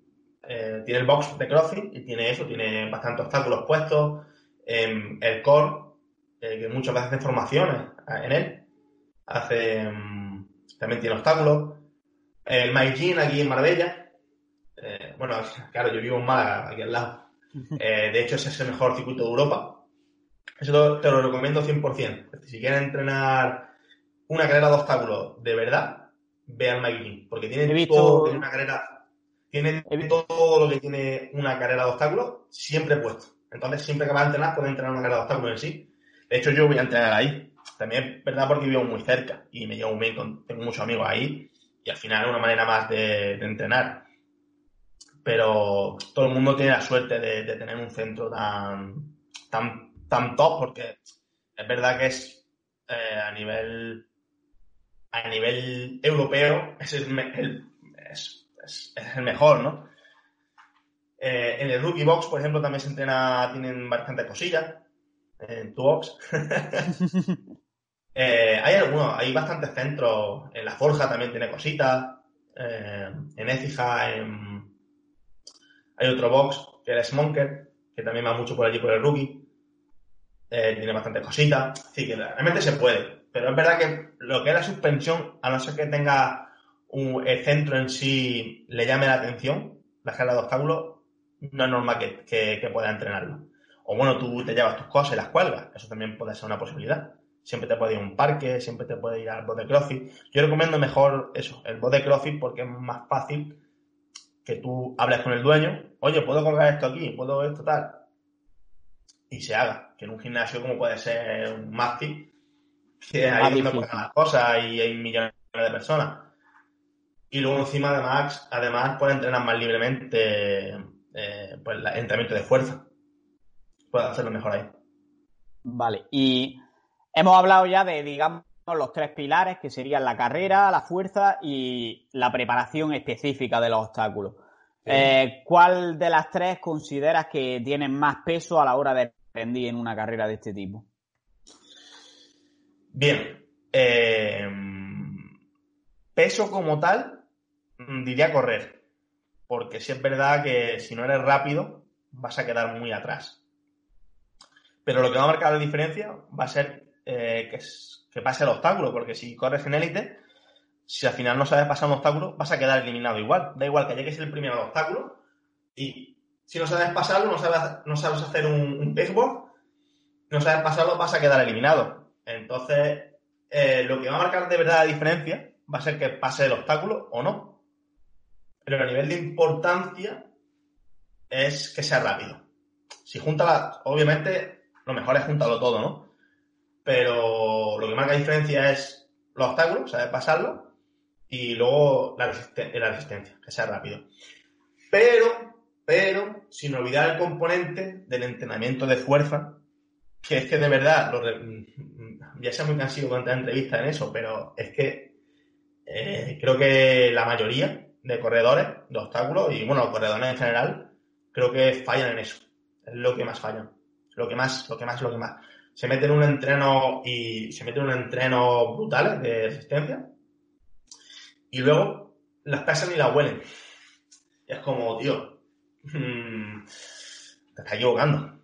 eh, tiene el box de CrossFit y tiene eso, tiene bastantes obstáculos puestos. en el core, eh, que muchas veces hace formaciones en él, hace también tiene obstáculos. El MyGym aquí en Marbella, eh, bueno, claro, yo vivo en Málaga, aquí al lado. de hecho, ese es el mejor circuito de Europa. Eso te lo recomiendo 100%. Si quieres entrenar una carrera de obstáculos de verdad, ve al MyGym, porque tiene todo, una carrera tiene todo lo que tiene una carrera de obstáculos siempre puesto. Entonces, siempre que vas a entrenar, puedes entrenar una carrera de obstáculos en sí. De hecho, yo voy a entrenar ahí. También es verdad porque vivo muy cerca y me llevo bien, con, tengo muchos amigos ahí y al final es una manera más de, entrenar. Pero todo el mundo tiene la suerte de, tener un centro tan, tan, tan top porque es verdad que es eh, a nivel a nivel europeo es el, es es, el mejor, ¿no? Eh, en el Rookie Box, por ejemplo, también se entrena, tienen bastantes cosillas. En tu box. Eh, hay algunos, hay bastantes centros. En la Forja también tiene cositas. Eh, en Écija, hay otro box que es Smonker, que también va mucho por allí por el Rookie. tiene bastantes cositas. Así que realmente se puede. Pero es verdad que lo que es la suspensión, a no ser que tenga el centro en sí le llame la atención, la escala de obstáculos, no es normal que, pueda entrenarlo. O bueno, tú te llevas tus cosas y las cuelgas, eso también puede ser una posibilidad. Siempre te puede ir a un parque, siempre te puede ir al bot de CrossFit. Yo recomiendo mejor eso, el bot de CrossFit, porque es más fácil que tú hables con el dueño, oye, puedo colgar esto aquí, puedo esto tal, y se haga. Que en un gimnasio como puede ser un Maxi, que ahí donde pueden las cosas y hay millones de personas y luego encima además, además puede entrenar más libremente eh, pues el entrenamiento de fuerza. Puede hacerlo mejor ahí. Vale, y hemos hablado ya de, digamos, los tres pilares que serían la carrera, la fuerza y la preparación específica de los obstáculos. Eh, ¿Cuál de las tres consideras que tienen más peso a la hora de rendir en una carrera de este tipo? Bien. Eh, peso como tal, Mm, diría correr, porque si es verdad que si no eres rápido vas a quedar muy atrás. Pero lo que va a marcar la diferencia va a ser eh, que, pase el obstáculo, porque si corres en élite, si al final no sabes pasar un obstáculo, vas a quedar eliminado igual. Da igual que llegues el primero al obstáculo y si no sabes pasarlo, no sabes, no sabes hacer un, un no sabes pasarlo, vas a quedar eliminado. Entonces, eh, lo que va a marcar de verdad la diferencia va a ser que pase el obstáculo o no pero a nivel de importancia es que sea rápido. Si junta la, obviamente, lo mejor es juntarlo todo, ¿no? Pero lo que marca diferencia es los obstáculos, saber pasarlo, y luego la, resistencia, que sea rápido. Pero, pero, sin olvidar el componente del entrenamiento de fuerza, que es que de verdad, ya sea muy cansado con entrevistas en eso, pero es que eh, creo que la mayoría de corredores, de obstáculos, y bueno, corredores en general, creo que fallan en eso. Es lo que más fallan. Lo que más, lo que más, lo que más. Se meten en un entreno y se meten en un entreno brutal de resistencia. Y luego las pesan y las huelen. Y es como, tío, mm, te estás equivocando.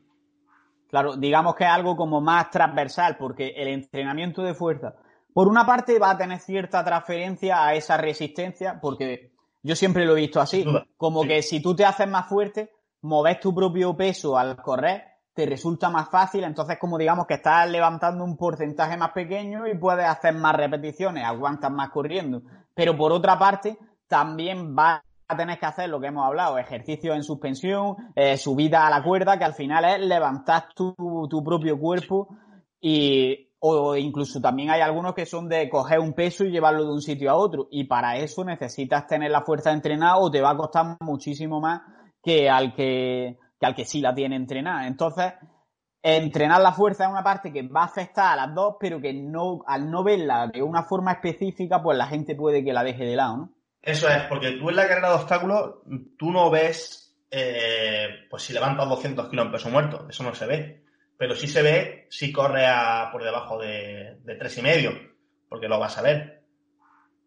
Claro, digamos que es algo como más transversal, porque el entrenamiento de fuerza, por una parte va a tener cierta transferencia a esa resistencia, porque yo siempre lo he visto así, como que si tú te haces más fuerte, moves tu propio peso al correr, te resulta más fácil, entonces como digamos que estás levantando un porcentaje más pequeño y puedes hacer más repeticiones, aguantas más corriendo. Pero por otra parte, también vas a tener que hacer lo que hemos hablado, ejercicios en suspensión, eh, subida a la cuerda, que al final es levantar tu, tu propio cuerpo y o incluso también hay algunos que son de coger un peso y llevarlo de un sitio a otro. Y para eso necesitas tener la fuerza entrenada o te va a costar muchísimo más que al que, que al que sí la tiene entrenada. Entonces, entrenar la fuerza es una parte que va a afectar a las dos, pero que no, al no verla de una forma específica, pues la gente puede que la deje de lado, ¿no? Eso es, porque tú en la carrera de obstáculos, tú no ves, eh, pues si levantas 200 kilos en peso muerto, eso no se ve pero sí se ve si corre a, por debajo de, de tres y medio, porque lo vas a ver.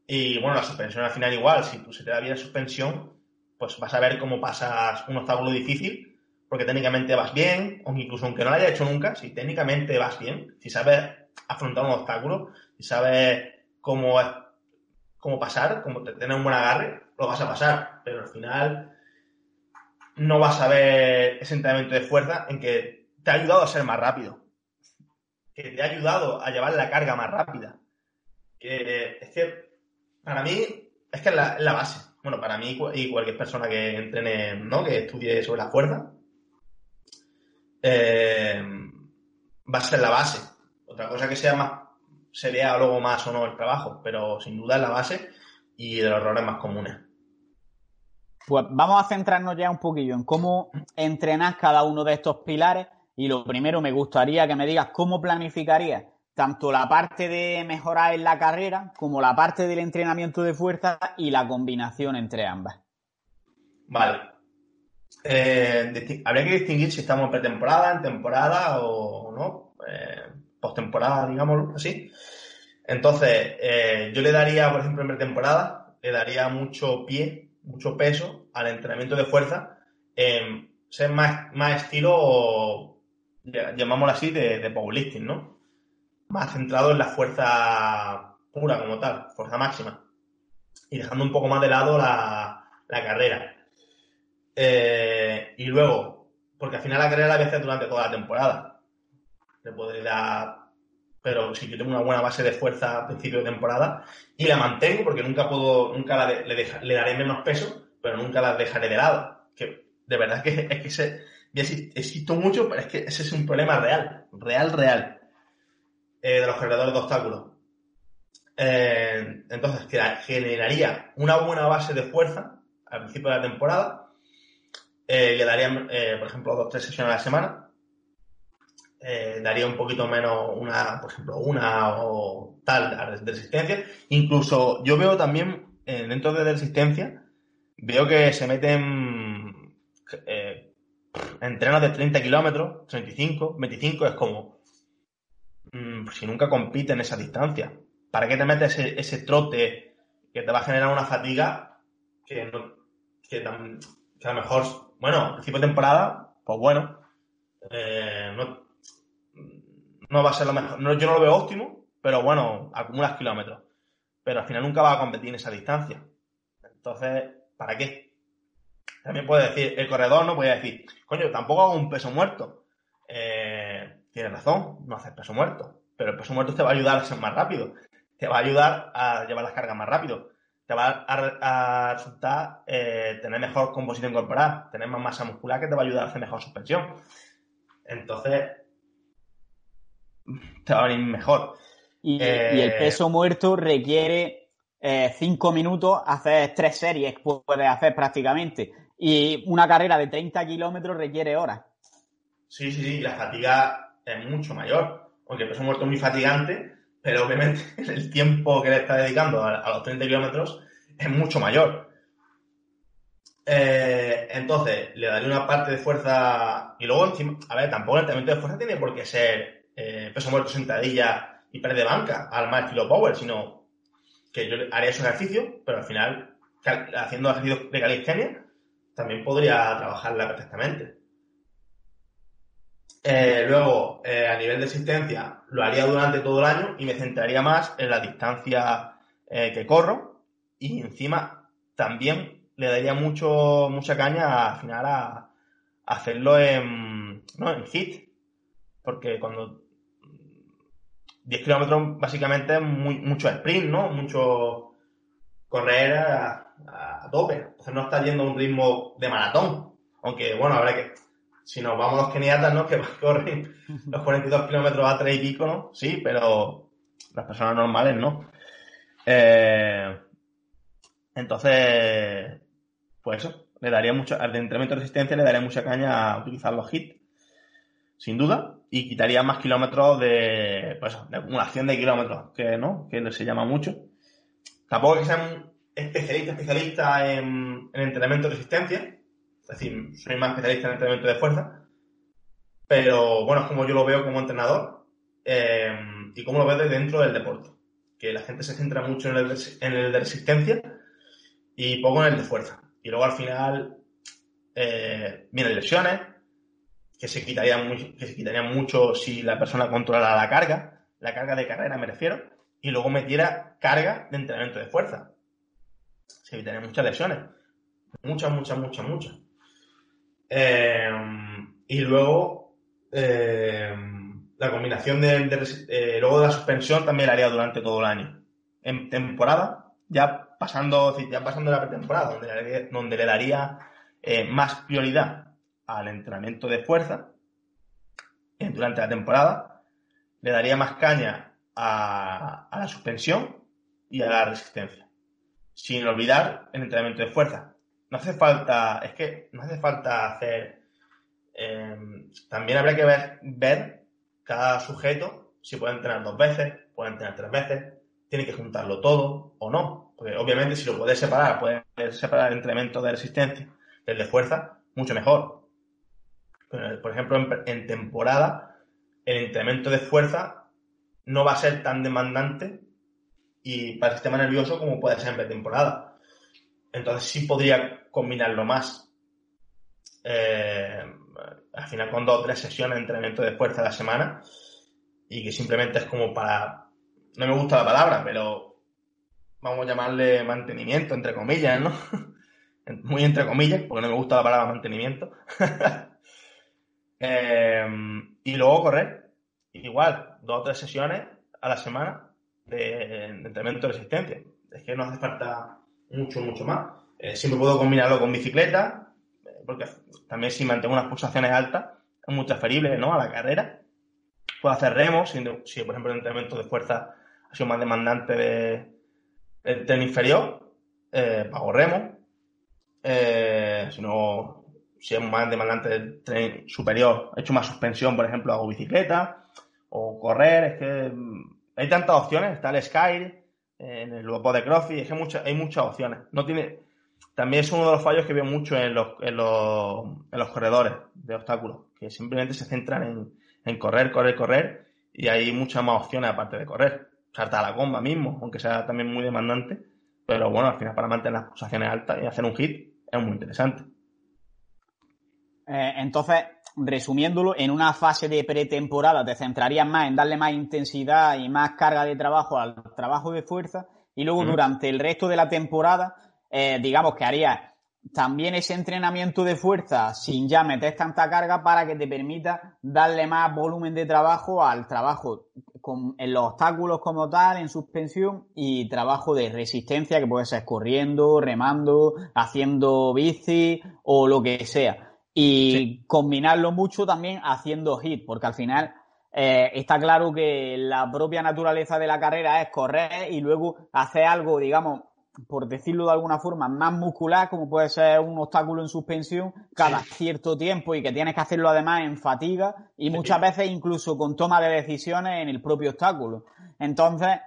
Y bueno, la suspensión al final igual, si tú se te da bien la suspensión, pues vas a ver cómo pasas un obstáculo difícil, porque técnicamente vas bien, o incluso aunque no lo haya hecho nunca, si técnicamente vas bien, si sabes afrontar un obstáculo, si sabes cómo, cómo pasar, cómo tener un buen agarre, lo vas a pasar, pero al final no vas a ver ese entrenamiento de fuerza en que te ha ayudado a ser más rápido, que te ha ayudado a llevar la carga más rápida. Que es que para mí es que es la, base. Bueno, para mí y cualquier persona que entrene, ¿no? Que estudie sobre la fuerza, eh, va a ser la base. Otra cosa que sea más, se vea luego más o no el trabajo, pero sin duda es la base y de los errores más comunes. Pues vamos a centrarnos ya un poquillo en cómo entrenas cada uno de estos pilares y lo primero me gustaría que me digas cómo planificarías tanto la parte de mejorar en la carrera como la parte del entrenamiento de fuerza y la combinación entre ambas. Vale. Eh, habría que distinguir si estamos pretemporada, en temporada o no, eh, postemporada, digámoslo así. Entonces, eh, yo le daría, por ejemplo, en pretemporada, le daría mucho pie, mucho peso al entrenamiento de fuerza, ser más, más estilo, llamámoslo así, de, de powerlifting, ¿no? Más centrado en la fuerza pura como tal, fuerza máxima. Y dejando un poco más de lado la, la carrera. Eh, y luego, porque al final la carrera la voy a hacer durante toda la temporada. Le puede dar pero si yo tengo una buena base de fuerza a principio de temporada y la mantengo porque nunca puedo, nunca le, daré menos peso, pero nunca la dejaré de lado. Que de verdad que es que se, existo mucho, pero es que ese es un problema real, real, real, eh, de los generadores de obstáculos. Eh, entonces, generaría una buena base de fuerza al principio de la temporada. Eh, le daría, por ejemplo, dos o tres sesiones a la semana eh, daría un poquito menos una, por ejemplo, una o tal de resistencia. Incluso yo veo también eh, dentro de resistencia, veo que se meten eh, entrenos de 30 kilómetros, 35, 25, es como, mm, si nunca compite en esa distancia, ¿para qué te metes ese, trote que te va a generar una fatiga que, no, que, a lo mejor, bueno, principio de temporada, pues bueno, no, no va a ser lo mejor. yo no lo veo óptimo, pero bueno, acumulas kilómetros. Pero al final nunca va a competir en esa distancia. Entonces, ¿para qué? También puede decir, el corredor no puede decir, coño, tampoco hago un peso muerto. Eh, tienes razón, no haces peso muerto. Pero el peso muerto te va a ayudar a ser más rápido. Te va a ayudar a llevar las cargas más rápido. Te va a, resultar eh, tener mejor composición corporal, tener más masa muscular que te va a ayudar a hacer mejor suspensión. Entonces, te va a venir mejor. Y, el eh, peso muerto requiere eh, cinco minutos, hacer tres series, puedes hacer prácticamente. Y una carrera de 30 kilómetros requiere horas. Sí, sí, sí, la fatiga es mucho mayor. Aunque el peso muerto es muy fatigante, pero obviamente el tiempo que le está dedicando a, los 30 kilómetros es mucho mayor. Eh, entonces, le daré una parte de fuerza y luego encima, a ver, tampoco el entrenamiento de fuerza tiene por qué ser eh, peso muerto, sentadilla y pared de banca al más estilo power, sino que yo haré esos ejercicios, pero al final, haciendo ejercicios de calistenia, también podría trabajarla perfectamente. Eh, luego, a nivel de existencia, lo haría durante todo el año y me centraría más en la distancia que corro y encima también le daría mucho, mucha caña al final a, hacerlo en, ¿no? en HIT, porque cuando 10 kilómetros básicamente es mucho sprint, ¿no? Mucho correr a, tope. Entonces no está yendo a un ritmo de maratón. Aunque, bueno, habrá que... Si nos vamos los keniatas, ¿no? Que corren los 42 kilómetros a 3 y pico, ¿no? Sí, pero las personas normales, ¿no? Eh, entonces, pues eso, le daría mucho, al entrenamiento de resistencia le daría mucha caña a utilizar los hits sin duda, y quitaría más kilómetros de, pues, de acumulación de kilómetros, que no, que se llama mucho. Tampoco que sean especialista, especialista en, entrenamiento de resistencia, es decir, soy más especialista en entrenamiento de fuerza, pero bueno, es como yo lo veo como entrenador eh, y como lo veo dentro del deporte, que la gente se centra mucho en el, en el de resistencia y poco en el de fuerza. Y luego al final eh, lesiones, que se, quitarían que se mucho si la persona controlara la carga, la carga de carrera me refiero, y luego metiera carga de entrenamiento de fuerza. Se evitarían muchas lesiones. Muchas, muchas, muchas, muchas. Eh, y luego eh, la combinación de, eh, luego de la suspensión también la haría durante todo el año. En temporada, ya pasando, ya pasando la pretemporada, donde, donde le daría más prioridad al entrenamiento de fuerza durante la temporada, le daría más caña a, la suspensión y a la resistencia. Sin olvidar el entrenamiento de fuerza. No hace falta, es que no hace falta hacer. Eh, también habría que ver, ver cada sujeto si puede entrenar dos veces, puede entrenar tres veces, tiene que juntarlo todo o no. Obviamente si lo puedes separar, puedes separar el entrenamiento de resistencia del de fuerza, mucho mejor. Por ejemplo, en, temporada, el incremento de fuerza no va a ser tan demandante y para el sistema nervioso como puede ser en pretemporada. Entonces sí podría combinarlo más. Eh, al final con dos o tres sesiones de entrenamiento de fuerza a la semana y que simplemente es como para... No me gusta la palabra, pero vamos a llamarle mantenimiento, entre comillas, ¿no? Muy entre comillas, porque no me gusta la palabra mantenimiento. Em, y luego correr. Igual, dos o tres sesiones a la semana de, entrenamiento de resistencia. Es que no hace falta mucho, mucho más. Eh, siempre puedo combinarlo con bicicleta, eh, porque también si mantengo unas pulsaciones altas, es muy transferible ¿no? a la carrera. Puedo hacer remos, si, por ejemplo el entrenamiento de fuerza ha sido más demandante de, del tren inferior, eh, remo. Eh, si no, si es más demandante del tren superior, he hecho más suspensión, por ejemplo, hago bicicleta o correr, es que mm, hay tantas opciones, está el Sky, en el grupo de CrossFit, es que mucha, hay muchas opciones. No tiene, también es uno de los fallos que veo mucho en los, en los, en los corredores de obstáculos, que simplemente se centran en, en correr, correr, correr, y hay muchas más opciones aparte de correr. Saltar la comba mismo, aunque sea también muy demandante, pero bueno, al final para mantener las pulsaciones altas y hacer un hit es muy interesante. Eh, entonces, resumiéndolo, en una fase de pretemporada te centrarías más en darle más intensidad y más carga de trabajo al trabajo de fuerza y luego durante el resto de la temporada, eh, digamos que harías también ese entrenamiento de fuerza sin ya meter tanta carga para que te permita darle más volumen de trabajo al trabajo con, en los obstáculos como tal, en suspensión y trabajo de resistencia que puede ser corriendo, remando, haciendo bici o lo que sea. Y combinarlo mucho también haciendo hit, porque al final eh, está claro que la propia naturaleza de la carrera es correr y luego hacer algo, digamos, por decirlo de alguna forma, más muscular, como puede ser un obstáculo en suspensión, cada cierto tiempo y que tienes que hacerlo además en fatiga y muchas veces incluso con toma de decisiones en el propio obstáculo. Entonces,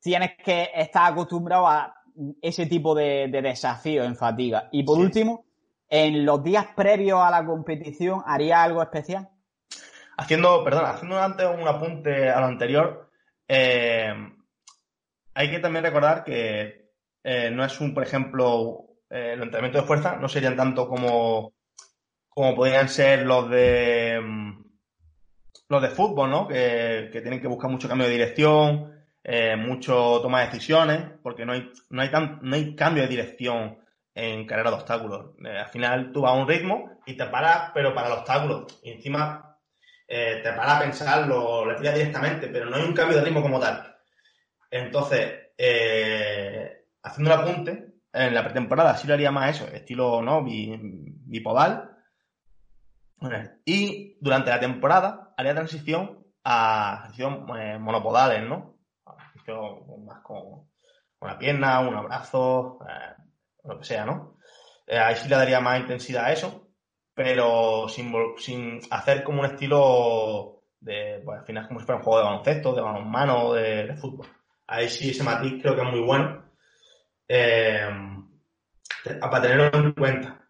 tienes que estar acostumbrado a ese tipo de, de desafíos en fatiga. Y por último, en los días previos a la competición, ¿haría algo especial? Haciendo, perdón, haciendo antes un apunte a lo anterior, eh, hay que también recordar que eh, no es un, por ejemplo, eh, los entrenamientos de fuerza no serían tanto como, como podrían ser los de mm, los de fútbol, ¿no? Que, tienen que buscar mucho cambio de dirección, mucho toma de decisiones, porque no hay, no hay, tan, no hay cambio de dirección en carrera de obstáculos. Eh, al final tú vas a un ritmo y te paras, pero para el obstáculo. Y encima eh, te paras a pensarlo, le tiras directamente, pero no hay un cambio de ritmo como tal. Entonces, eh, haciendo el apunte, en la pretemporada sí lo haría más eso, estilo no bipodal. Y durante la temporada haría transición a transición monopodales, ¿no? más con una pierna, un abrazo, lo que sea, ¿no? Eh, ahí sí le daría más intensidad a eso, pero sin, sin hacer como un estilo de, pues al final como si fuera un juego de baloncesto, de balonmano, de, de fútbol. Ahí sí ese matiz creo que es muy bueno eh, para tenerlo en cuenta.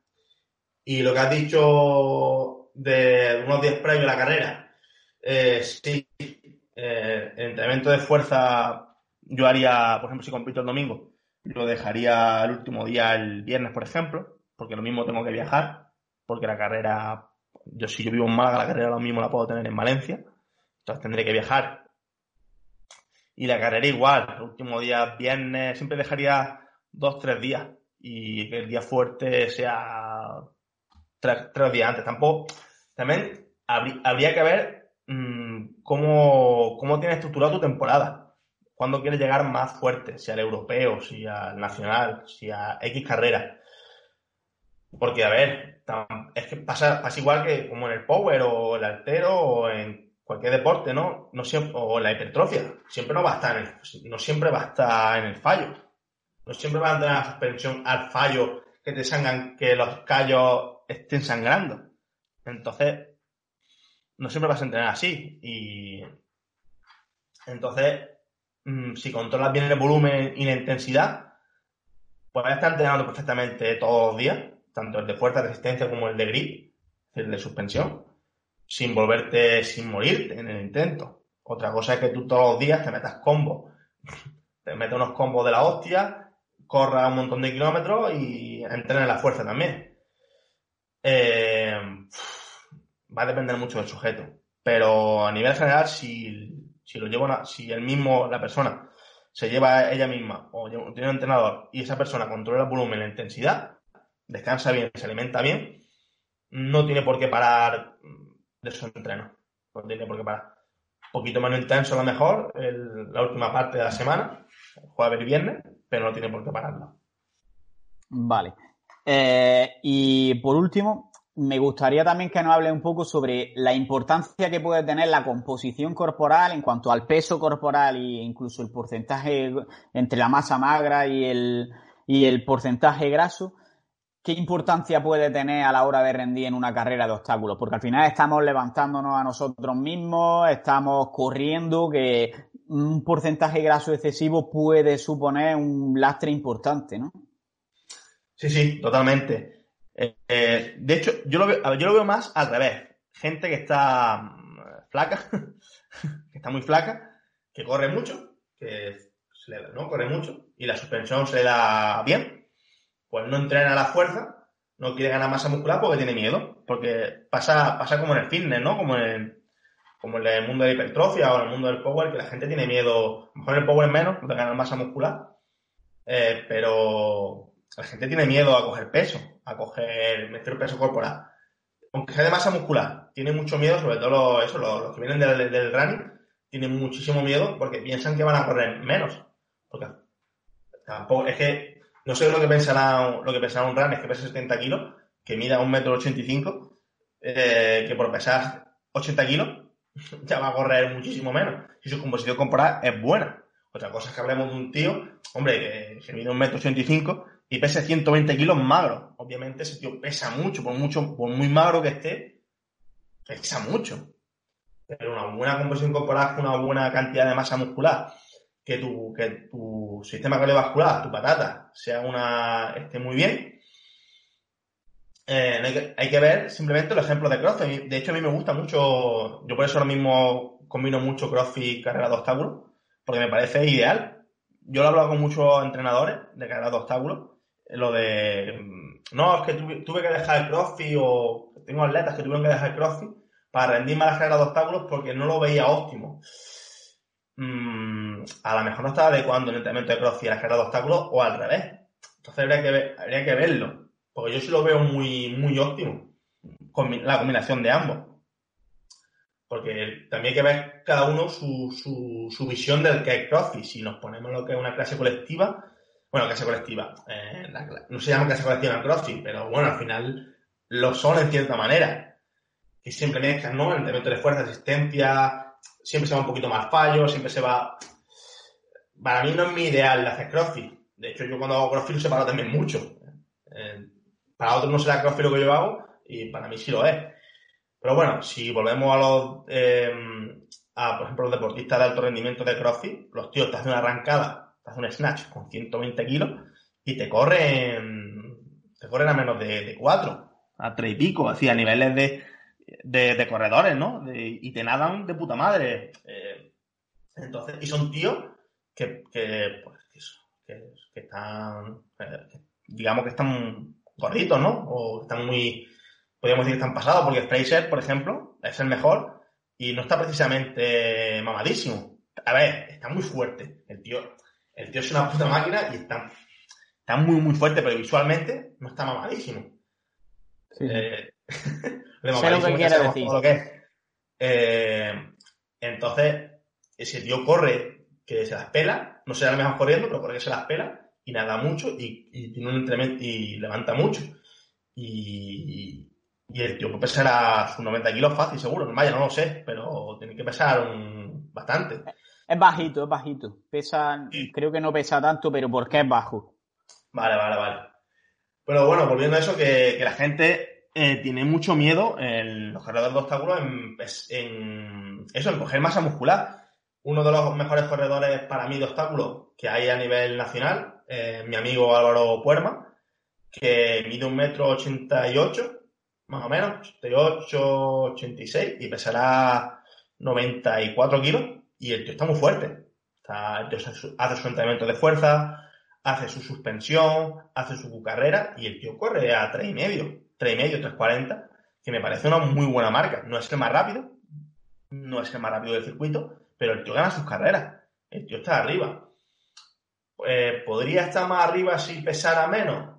Y lo que has dicho de unos días previos a la carrera, eh, sí, eh, entrenamiento de fuerza yo haría, por ejemplo, si compito el domingo, lo dejaría el último día el viernes, por ejemplo, porque lo mismo tengo que viajar, porque la carrera, yo si yo vivo en Málaga, la carrera lo mismo la puedo tener en Valencia, entonces tendré que viajar. Y la carrera igual, el último día, viernes, siempre dejaría dos, tres días y que el día fuerte sea tres, tres días antes. Tampoco, también habría, que ver mmm, cómo, cómo tienes estructurado tu temporada. Cuándo quieres llegar más fuerte, si al europeo, si al nacional, si a X carrera. Porque, a ver, es que pasa, pasa igual que como en el power o el altero o en cualquier deporte, ¿no? no siempre, o la hipertrofia. Siempre no va a estar en el, no siempre va a estar en el fallo. No siempre va a tener la suspensión al fallo que te sangran, que los callos estén sangrando. Entonces, no siempre vas a entrenar así. Y entonces, mm, si controlas bien el volumen y la intensidad, puedes estar entrenando perfectamente todos los días, tanto el de fuerza resistencia como el de grip, el de suspensión, sin volverte, sin morirte en el intento. Otra cosa es que tú todos los días te metas combos, te metes unos combos de la hostia, corras un montón de kilómetros y entrenes la fuerza también. Eh, va a depender mucho del sujeto. Pero a nivel general, si, si lo lleva si el mismo, la persona, se lleva ella misma o tiene un entrenador y esa persona controla el volumen, la intensidad, descansa bien, se alimenta bien, no tiene por qué parar de su entreno. No tiene por qué parar. Un poquito menos intenso a lo mejor la última parte de la semana, jueves y viernes, pero no tiene por qué pararlo. Vale. Eh, y por último, me gustaría también que nos hable un poco sobre la importancia que puede tener la composición corporal en cuanto al peso corporal e incluso el porcentaje entre la masa magra y el, y el porcentaje graso. ¿Qué importancia puede tener a la hora de rendir en una carrera de obstáculos? Porque al final estamos levantándonos a nosotros mismos, estamos corriendo, que un porcentaje graso excesivo puede suponer un lastre importante, ¿no? Sí, sí, totalmente. Eh, de hecho, yo lo, veo, más al revés. Gente que está mm, flaca, que está muy flaca, que corre mucho, que ¿no? corre mucho, y la suspensión se da bien, pues no entrena la fuerza, no quiere ganar masa muscular porque tiene miedo. Porque pasa, pasa como en el fitness, ¿no? Como en, como en el mundo de la hipertrofia o en el mundo del power, que la gente tiene miedo, a lo mejor el power menos, de ganar masa muscular, eh, pero la gente tiene miedo a coger peso a coger, meter peso corporal. Aunque sea de masa muscular, tiene mucho miedo, sobre todo los, eso, los, que vienen del, running, tienen muchísimo miedo porque piensan que van a correr menos. Porque tampoco, es que no sé lo que pensará, lo que pensará un runner que pesa 70 kilos, que mida un metro 85, eh, que por pesar 80 kilos ya va a correr muchísimo menos. Si su composición corporal es buena. Otra cosa es que hablemos de un tío, hombre, que, mide un metro 85 y pese 120 kilos magro. Obviamente ese tío pesa mucho, por mucho, por muy magro que esté, pesa mucho. Pero una buena composición corporal con una buena cantidad de masa muscular, que tu, que tu sistema cardiovascular, tu patata, sea una, esté muy bien. Eh, hay, que, ver simplemente los ejemplos de CrossFit. De hecho, a mí me gusta mucho, yo por eso ahora mismo combino mucho CrossFit y carrera de obstáculos, porque me parece ideal. Yo lo he hablado con muchos entrenadores de carrera de obstáculos lo de, mm, no, es que tuve, que dejar el crossfit o tengo atletas que tuvieron que dejar el crossfit para rendir más la carrera de obstáculos porque no lo veía óptimo. Mm, a lo mejor no estaba adecuando el entrenamiento de crossfit a la carrera de obstáculos o al revés. Entonces habría que, habría que verlo. Porque yo sí lo veo muy, muy óptimo. Con la combinación de ambos. Porque también hay que ver cada uno su, su, su visión del que es CrossFit. Si nos ponemos lo que es una clase colectiva, bueno, clase colectiva. Eh, no se llama clase colectiva en CrossFit, pero bueno, al final lo son en cierta manera. Que siempre mezclan, ¿no? El entrenamiento de fuerza, asistencia, siempre se va un poquito más fallo, siempre se va. Para mí no es mi ideal hacer CrossFit. De hecho, yo cuando hago CrossFit lo separo también mucho. Eh, para otros no será CrossFit lo que yo hago y para mí sí lo es. Pero bueno, si volvemos a los, eh, a, por ejemplo, los deportistas de alto rendimiento de CrossFit, los tíos te hacen una arrancada te hace un snatch con 120 kilos y te corren, te corren a menos de, 4, a 3 y pico, así a niveles de, de, corredores, ¿no? y te nadan de puta madre. Eh, entonces, y son tíos que, que pues, que, que, están, eh, digamos que están, gorditos, ¿no? O están muy, podríamos decir que están pasados, porque Fraser, por ejemplo, es el mejor y no está precisamente mamadísimo. A ver, está muy fuerte. El tío, el tío es una puta máquina y está, está muy, muy fuerte, pero visualmente no está mamadísimo. Sí. Eh, sé lo que quiere decir. Lo que es. Eh, entonces, ese tío corre que se las pela, no será el mejor corriendo, pero corre que se las pela y nada mucho y, y tiene un y levanta mucho. Y, y el tío puede pesar a sus 90 kilos fácil, seguro. Vaya, no lo sé, pero tiene que pesar un... bastante. Es bajito, es bajito. Pesa, creo que no pesa tanto, pero porque es bajo. Vale, vale, vale. Pero bueno, volviendo a eso, que, la gente eh, tiene mucho miedo en los corredores de obstáculos en, en, eso, en coger masa muscular. Uno de los mejores corredores para mí de obstáculos que hay a nivel nacional, eh, mi amigo Álvaro Puerma, que mide un metro ochenta y ocho más o menos, 88, 86 y pesará 94 kilos y el tío está muy fuerte. El tío hace su entrenamiento de fuerza, hace su suspensión, hace su carrera y el tío corre a 3,5, medio, 3,40, que me parece una muy buena marca. No es el más rápido, no es el más rápido del circuito, pero el tío gana sus carreras. El tío está arriba. Eh, ¿Podría estar más arriba si pesara menos?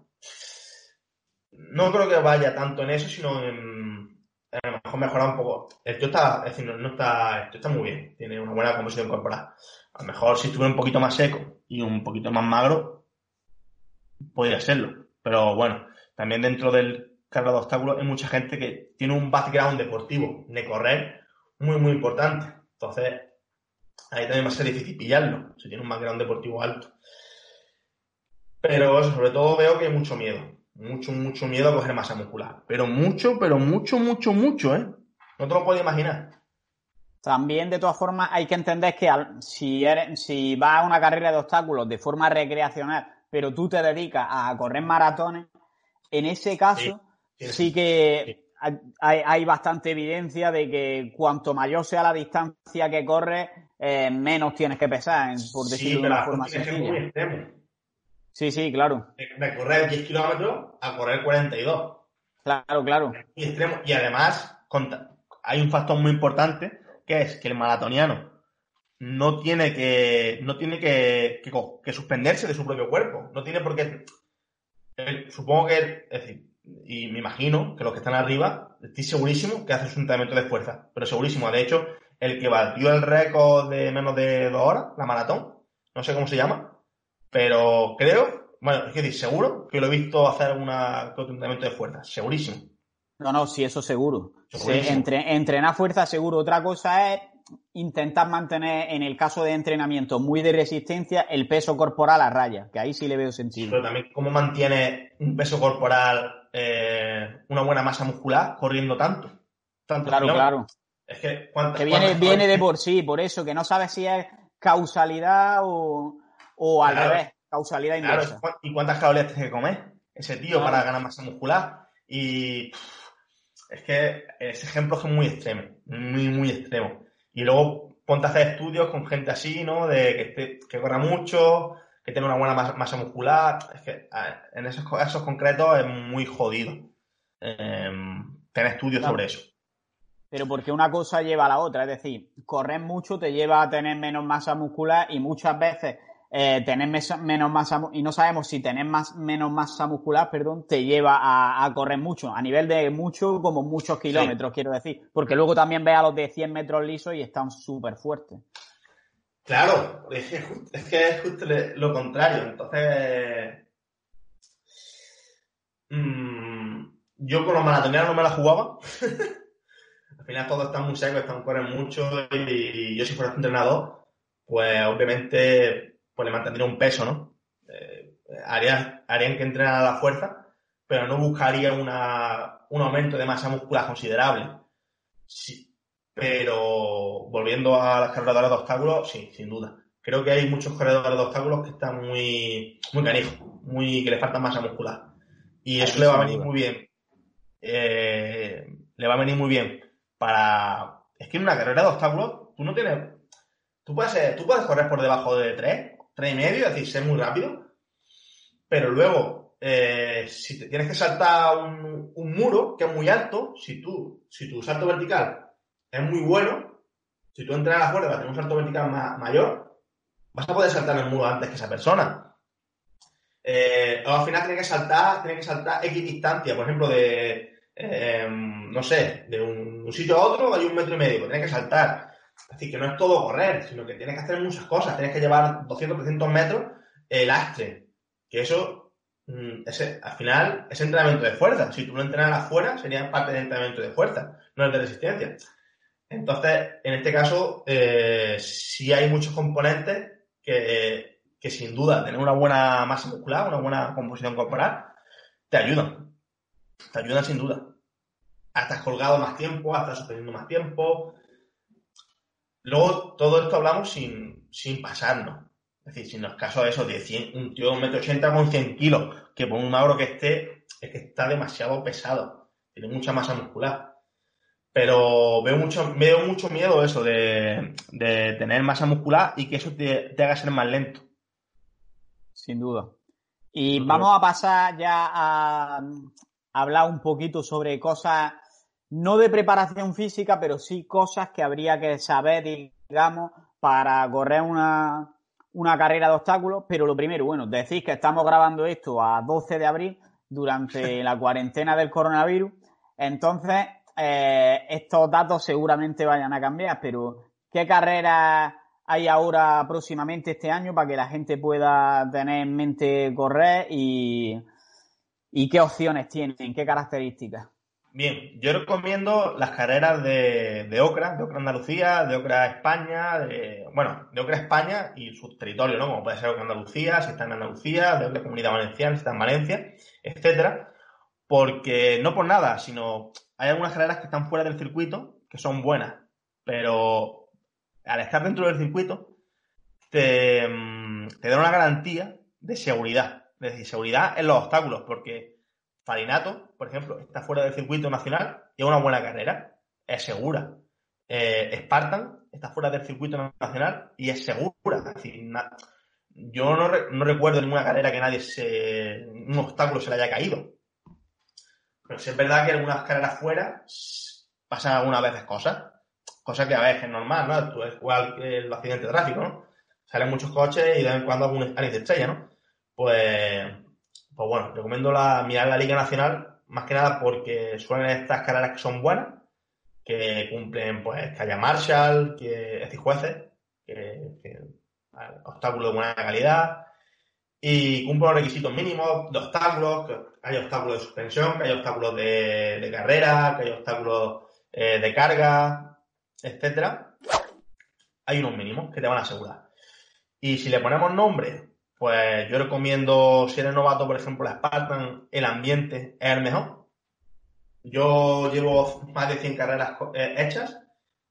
no creo que vaya tanto en eso, sino en, a lo mejor mejorar un poco. El tío está, es decir, no, está, está muy bien, tiene una buena composición corporal. A lo mejor si estuviera un poquito más seco y un poquito más magro, podría serlo. Pero bueno, también dentro del carro de obstáculos hay mucha gente que tiene un background deportivo de correr muy, muy importante. Entonces, ahí también va a ser difícil pillarlo, si tiene un background deportivo alto. Pero sobre todo veo que hay mucho miedo mucho, mucho miedo a coger masa muscular. Pero mucho, pero mucho, mucho, mucho, ¿eh? No te lo puedes imaginar. También, de todas formas, hay que entender que si, eres, si vas a una carrera de obstáculos de forma recreacional, pero tú te dedicas a correr maratones, en ese caso sí, que Hay, bastante evidencia de que cuanto mayor sea la distancia que corres, eh, menos tienes que pesar, por decirlo de una forma sencilla. Sí, sí, claro. De correr 10 kilómetros a correr 42. Claro, claro. Y, extremo. y además, hay un factor muy importante que es que el maratoniano no tiene que no tiene que, que, suspenderse de su propio cuerpo. No tiene por qué. supongo que, es decir, y me imagino que los que están arriba, estoy segurísimo que hace un entrenamiento de fuerza. Pero segurísimo. De hecho, el que batió el récord de menos de dos horas, la maratón, no sé cómo se llama, pero creo, bueno, es decir, seguro que lo he visto hacer una, un entrenamiento de fuerza, segurísimo. No, no, sí, eso seguro. entre, entrenar fuerza seguro. Otra cosa es intentar mantener, en el caso de entrenamiento muy de resistencia, el peso corporal a raya, que ahí sí le veo sentido. Pero también cómo mantiene un peso corporal, eh, una buena masa muscular corriendo tanto. tanto claro, claro. Es que, que viene, viene de por sí, por eso, que no sabes si es causalidad o, o al revés, causalidad inversa. ¿Y cuántas calorías tiene que comer ese tío para ganar masa muscular? Y es que ese ejemplo es muy extremo, muy, muy extremo. Y luego ponte a hacer estudios con gente así, ¿no? De que, que corra mucho, que tenga una buena masa, muscular. Es que en esos casos concretos es muy jodido em, tener estudios sobre eso. Pero porque una cosa lleva a la otra, es decir, correr mucho te lleva a tener menos masa muscular y muchas veces eh, tener menos masa y no sabemos si tener más, menos masa muscular, perdón, te lleva a, correr mucho, a nivel de mucho como muchos kilómetros, quiero decir, porque luego también ve a los de 100 metros lisos y están súper fuertes. Claro, es que, es justo lo contrario, entonces mm, yo con los maratonianos no me la jugaba. Al final todos están muy secos, están corren mucho y, yo si fuera entrenador, pues obviamente pues le mantendría un peso, ¿no? Eh, harían, que entrenar a la fuerza, pero no buscaría una, un aumento de masa muscular considerable. Sí, pero volviendo a las carreras de obstáculos, sí, sin duda. Creo que hay muchos corredores de obstáculos que están muy, muy canijos, muy, que le falta masa muscular. Y eso le va a venir muy bien. Eh, le va a venir muy bien para. Es que en una carrera de obstáculos, tú no tienes. Tú puedes, tú puedes correr por debajo de 3, tres y medio, es decir, ser muy rápido, pero luego eh, si te tienes que saltar un, un, muro que es muy alto, si tú, si tu salto vertical es muy bueno, si tú entras a la cuerda para tener un salto vertical mayor, vas a poder saltar el muro antes que esa persona. Eh, al final tienes que saltar, tienes que saltar X distancia, por ejemplo, de, eh, no sé, de un, sitio a otro hay un metro y medio, pues tienes que saltar. Es decir, que no es todo correr, sino que tienes que hacer muchas cosas. Tienes que llevar 200, 300 metros el astre. Que eso, mm, ese, al final, es entrenamiento de fuerza. Si tú lo entrenas afuera, sería parte del entrenamiento de fuerza, no es de resistencia. Entonces, en este caso, eh, sí hay muchos componentes que, que sin duda tener una buena masa muscular, una buena composición corporal, te ayudan. Te ayudan sin duda. Hasta colgado más tiempo, hasta sosteniendo más tiempo. Luego, todo esto hablamos sin, sin pasarnos. Es decir, si no es caso de eso, de 100, un tío de 1,80 con 100 kilos, que por un magro que esté, es que está demasiado pesado. Tiene mucha masa muscular. Pero veo mucho, veo mucho miedo eso de, de tener masa muscular y que eso te, te haga ser más lento. Sin duda. Y vamos a pasar ya a, hablar un poquito sobre cosas, no de preparación física, pero sí cosas que habría que saber, digamos, para correr una, una carrera de obstáculos. Pero lo primero, bueno, decís que estamos grabando esto a 12 de abril durante la cuarentena del coronavirus. Entonces, eh, estos datos seguramente vayan a cambiar, pero ¿qué carreras hay ahora próximamente este año para que la gente pueda tener en mente correr y, y qué opciones tienen, qué características? Bien, yo recomiendo las carreras de, de Ocra, de Ocra Andalucía, de Ocra España, de, bueno, de Ocra España y sus territorios, ¿no? Como puede ser Ocra Andalucía, si está en Andalucía, de Ocra Comunidad Valenciana, si está en Valencia, etcétera, porque no por nada, sino hay algunas carreras que están fuera del circuito que son buenas, pero al estar dentro del circuito te, mm, te da una garantía de seguridad, es decir, seguridad en los obstáculos, porque Farinato, por ejemplo, está fuera del circuito nacional y es una buena carrera, es segura. Eh, Spartan está fuera del circuito nacional y es segura. Es decir, yo no, no, recuerdo ninguna carrera que nadie se. un obstáculo se le haya caído. Pero sí es verdad que algunas carreras fuera pasan algunas veces cosas. Cosa que a veces es normal, ¿no? Tú es igual que el accidente de tráfico, ¿no? Salen muchos coches y de vez en cuando algún alguien se estrella, ¿no? Pues, pues bueno, recomiendo la, mirar la Liga Nacional, más que nada porque suelen estas carreras que son buenas, que cumplen, pues, que haya Marshall, que es jueces, que, que obstáculos de buena calidad, y cumple los requisitos mínimos de obstáculos, que hay obstáculos de suspensión, que hay obstáculos de, carrera, que hay obstáculos eh, de carga, etcétera. Hay unos mínimos que te van a asegurar. Y si le ponemos nombre, pues yo recomiendo, si eres novato, por ejemplo, la Spartan, el ambiente es el mejor. Yo llevo más de 100 carreras eh, hechas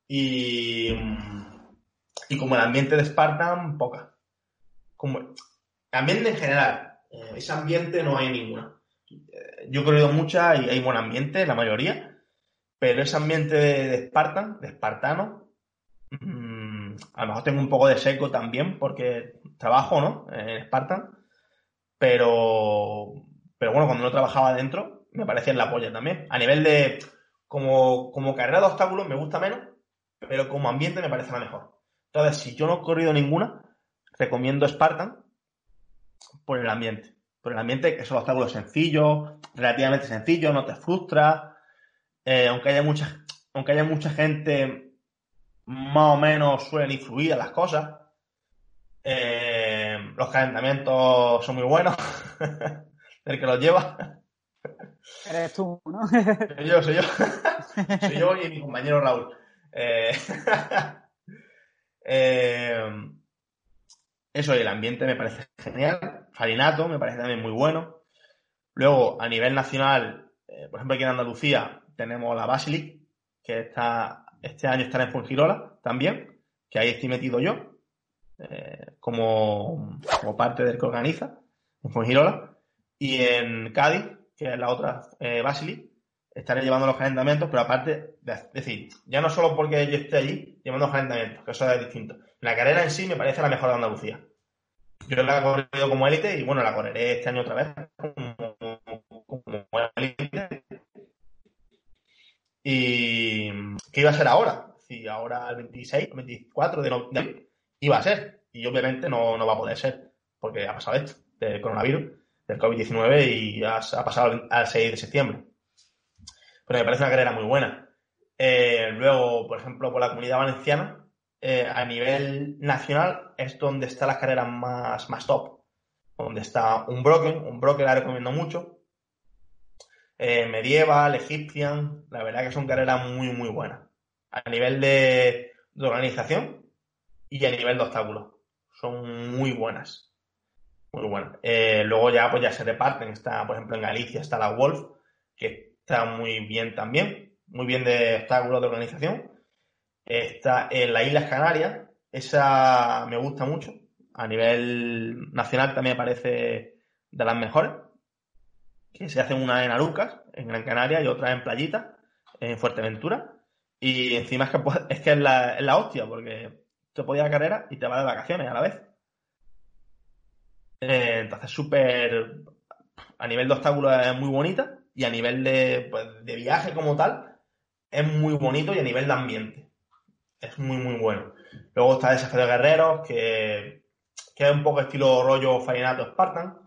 y, y como el ambiente de Spartan, pocas. Como, Ambiente en general, eh, ese ambiente no hay ninguna. Eh, yo he corrido muchas y hay buen ambiente, la mayoría, pero ese ambiente de, Spartan, de espartano, mm, a lo mejor tengo un poco de seco también porque trabajo, ¿no? En Spartan, pero, pero bueno, cuando no trabajaba dentro, me parecía en la polla también. A nivel de, como, como carrera de obstáculos me gusta menos, pero como ambiente me parece la mejor. Entonces, si yo no he corrido ninguna, recomiendo Spartan, por el ambiente. Por el ambiente, que son obstáculos sencillos, relativamente sencillos, no te frustra. Eh, aunque haya mucha, aunque haya mucha gente, más o menos suelen influir a las cosas. Eh, los calentamientos son muy buenos. el que los lleva. Eres tú, ¿no? soy yo, soy yo. soy yo y mi compañero Raúl. Eh, eh, eso y el ambiente me parece genial. Farinato me parece también muy bueno. Luego, a nivel nacional, eh, por ejemplo, aquí en Andalucía tenemos la Basilic, que está, este año estará en Fungirola también, que ahí estoy metido yo, eh, como, como, parte del que organiza, en Fungirola. Y en Cádiz, que es la otra eh, Basilic, estaré llevando los calentamientos, pero aparte, es decir, ya no solo porque yo esté allí llevando los calentamientos, que eso es distinto. La carrera en sí me parece la mejor de Andalucía. yo la he corrido como élite y bueno, la correré este año otra vez como, élite. Y ¿qué iba a ser ahora? Si ahora el 26, el 24 de noviembre iba a ser. Y obviamente no, no va a poder ser, porque ha pasado esto, del coronavirus, del COVID-19 y ha, pasado al 6 de septiembre. Pero me parece una carrera muy buena. Eh, luego, por ejemplo, por la comunidad valenciana, eh, a nivel nacional es donde están las carreras más, más top. Donde está un Broken, un Broken la recomiendo mucho. Eh, medieval, Egyptian, la verdad que son carreras muy, muy buenas. A nivel de, organización y a nivel de obstáculos. Son muy buenas. Muy buenas. Luego ya, pues ya se reparten. Está, por ejemplo, en Galicia está la Wolf, que está muy bien también. Muy bien de obstáculos de organización. Está en las Islas Canarias. Esa me gusta mucho. A nivel nacional también parece de las mejores. Que se hacen una en Arucas, en Gran Canaria, y otra en Playita, en Fuerteventura. Y encima es que, es, que es, la, es la hostia, porque te podías a carrera y te vas de vacaciones a la vez. Eh, entonces, súper. A nivel de obstáculos es muy bonita y a nivel de, pues, de viaje como tal es muy bonito y a nivel de ambiente es muy, muy bueno. Luego está Desafío de Guerreros, que, que es un poco estilo rollo Farinato Spartan,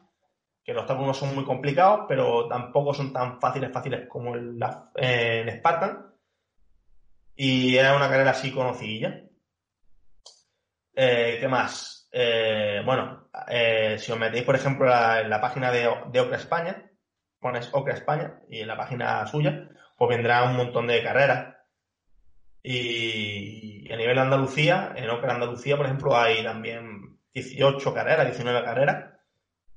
que los obstáculos son muy complicados, pero tampoco son tan fáciles, fáciles como en, en Spartan. Y es una carrera así conocidilla. Eh, ¿Qué más? Eh, bueno, eh, si os metéis, por ejemplo, en la página de, de Ocra España, pones Ocra España y en la página suya, pues vendrá un montón de carreras y, a nivel de Andalucía, en Opera Andalucía, por ejemplo, hay también 18 carreras, 19 carreras,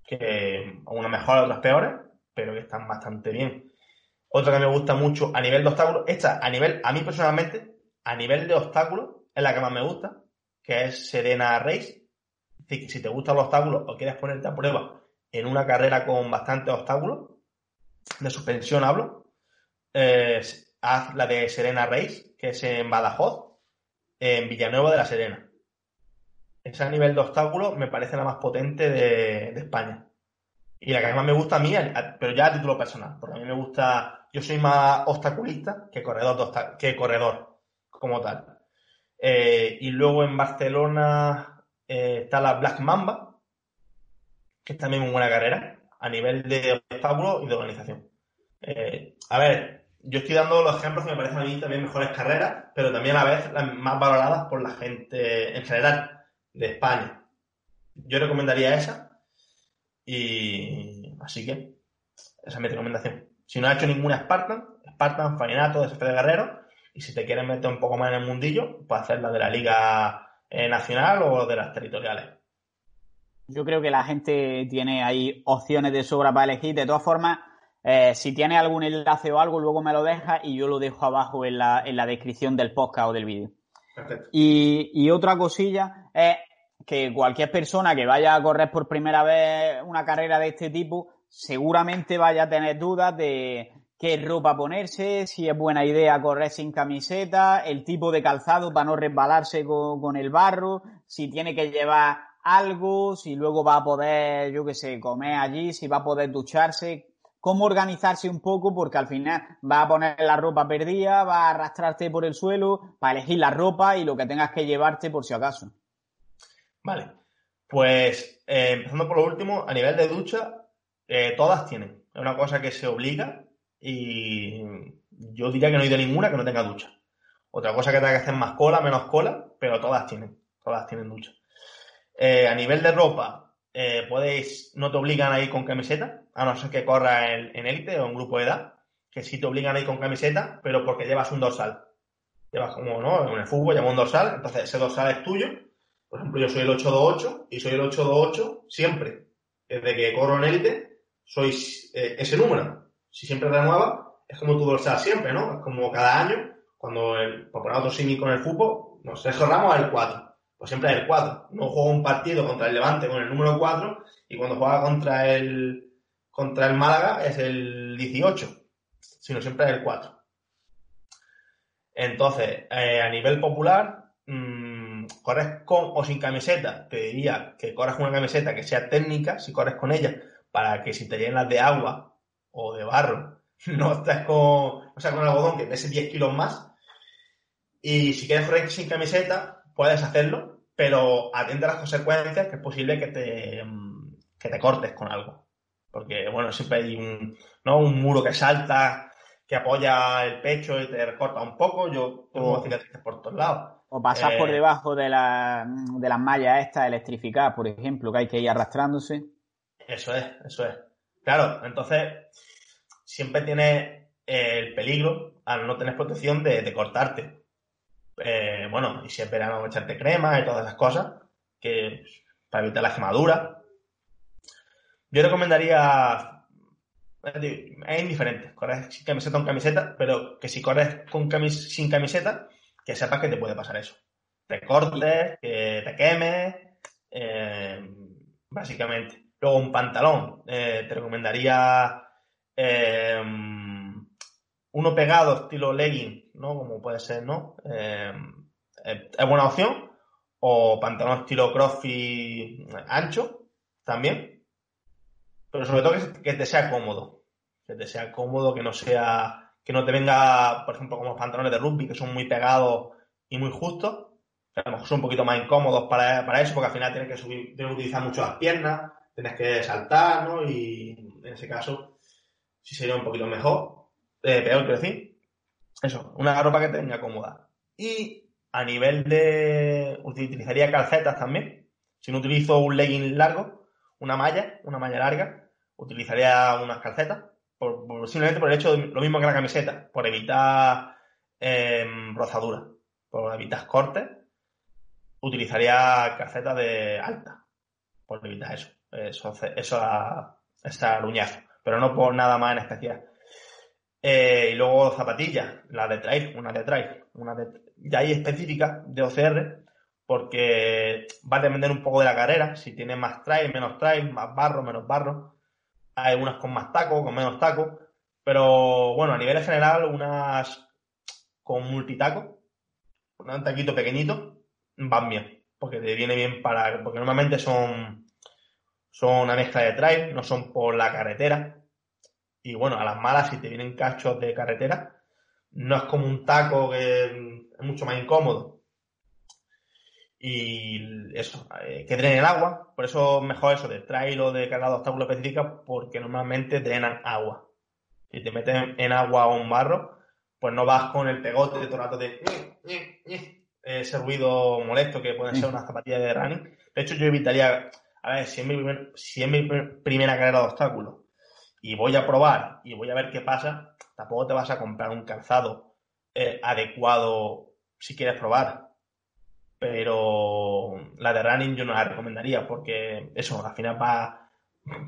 que unas mejores, otras peores, pero que están bastante bien. Otra que me gusta mucho a nivel de obstáculos, esta a nivel, a mí personalmente, a nivel de obstáculos, es la que más me gusta, que es Serena Race. Que si te gustan los obstáculos o quieres ponerte a prueba en una carrera con bastantes obstáculos, de suspensión hablo, eh, haz la de Serena Race, que es en Badajoz, en Villanueva de la Serena. Ese nivel de obstáculos me parece la más potente de, España. Y la que más me gusta a mí, pero ya a título personal, porque a mí me gusta, yo soy más obstaculista que corredor, que corredor como tal. Eh, y luego en Barcelona eh, está la Black Mamba, que es también muy buena carrera, a nivel de obstáculos y de organización. Eh, a ver, yo estoy dando los ejemplos que me parecen a mí también mejores carreras, pero también a la vez las más valoradas por la gente en general de España. Yo recomendaría esa y así que esa es mi recomendación. Si no has hecho ninguna Spartan, Spartan, Farinato, Desafío de Guerrero, y si te quieres meter un poco más en el mundillo, puedes hacer la de la Liga eh, Nacional o de las territoriales. Yo creo que la gente tiene ahí opciones de sobra para elegir. De todas formas, eh, si tiene algún enlace o algo, luego me lo deja y yo lo dejo abajo en la, en la descripción del podcast o del vídeo. Y, y, otra cosilla es que cualquier persona que vaya a correr por primera vez una carrera de este tipo, seguramente vaya a tener dudas de qué ropa ponerse, si es buena idea correr sin camiseta, el tipo de calzado para no resbalarse con, con el barro, si tiene que llevar algo, si luego va a poder, yo qué sé, comer allí, si va a poder ducharse, cómo organizarse un poco, porque al final va a poner la ropa perdida, va a arrastrarte por el suelo, para elegir la ropa y lo que tengas que llevarte por si acaso. Vale, pues eh, empezando por lo último, a nivel de ducha, eh, todas tienen. Es una cosa que se obliga y yo diría que no hay de ninguna que no tenga ducha. Otra cosa que tenga que hacer más cola, menos cola, pero todas tienen, todas tienen ducha. Eh, a nivel de ropa, eh, no te obligan a ir con camiseta, a no ser que corra en élite o en grupo de edad, que sí te obligan a ir con camiseta, pero porque llevas un dorsal. Llevas como, ¿no? En el fútbol llevas un dorsal, entonces ese dorsal es tuyo. Por ejemplo, yo soy el 828 y soy el 828 siempre. Desde que corro en élite, soy eh, ese número. Si siempre renueva, es como tu dorsal siempre, ¿no? Es como cada año, cuando, el, por poner otro con el fútbol, nos cerramos al 4 pues siempre es el 4. No juega un partido contra el Levante con el número 4 y cuando juega contra el, contra el Málaga es el 18, sino siempre es el 4. Entonces, eh, a nivel popular, mmm, corres con o sin camiseta, te diría que corras con una camiseta que sea técnica, si corres con ella, para que si te llenas de agua o de barro, no estés con, o sea, con algodón que pese 10 kilos más. Y si quieres correr sin camiseta, puedes hacerlo, pero atente a las consecuencias, que es posible que te, mm, que te cortes con algo. Porque, bueno, siempre hay un, ¿no? un muro que salta, que apoya el pecho y te recorta un poco. Yo tengo cicatrices por todos lados. O pasar por eh, debajo de, la, de las mallas estas electrificadas, por ejemplo, que hay que ir arrastrándose. Eso es, eso es. Claro, entonces siempre tienes el peligro, al no tener protección, de, cortarte. Eh, bueno, y si es verano, echarte crema y todas esas cosas, que para evitar la quemadura. Yo recomendaría es indiferente, corres sin camiseta o camiseta, pero que si corres con sin camiseta, que sepas que te puede pasar eso. Te cortes, que te quemes, eh, básicamente. Luego un pantalón, eh, te recomendaría uno pegado, estilo legging, ¿no? Como puede ser, ¿no? es buena opción. O pantalón estilo crossfit ancho, también. Pero sobre todo que, que te sea cómodo. Que te sea cómodo, que no sea que no te venga, por ejemplo, como los pantalones de rugby, que son muy pegados y muy justos, que a lo mejor son un poquito más incómodos para, eso, porque al final tienes que subir, tienes que utilizar mucho las piernas, tienes que saltar, ¿no? Y en ese caso, sí sería un poquito mejor, eh, peor, quiero decir. Eso, una ropa que tenga cómoda. Y a nivel de, utilizaría calcetas también. Si no utilizo un legging largo, una malla, una malla larga, utilizaría unas calcetas por, simplemente por el hecho de lo mismo que la camiseta, por evitar eh, rozadura, por evitar cortes, utilizaría calcetas de alta, por evitar eso, eso, eso esa aruñazo, pero no por nada más en especial. Eh, y luego zapatillas, la de trail, una de trail, una de, ya hay específica de OCR, porque va a depender un poco de la carrera, si tiene más trail, menos trail, más barro, menos barro. Hay unas con más taco, con menos taco, pero bueno, a nivel general, unas con multitaco, un taquito pequeñito, van bien, porque te viene bien para, porque normalmente son, son una mezcla de trail, no son por la carretera, y bueno, a las malas, si te vienen cachos de carretera, no es como un taco que es mucho más incómodo, y eso, eh, que drene el agua, por eso mejor eso de trail o de carga de obstáculos específica, porque normalmente drenan agua. Si te metes en agua o un barro, pues no vas con el pegote de todo el rato de ese ruido molesto que pueden ser unas zapatillas de running. De hecho, yo evitaría, a ver, si es mi, si es mi primera carrera de obstáculos y voy a probar y voy a ver qué pasa, tampoco te vas a comprar un calzado eh, adecuado si quieres probar pero la de running yo no la recomendaría porque eso, al final va,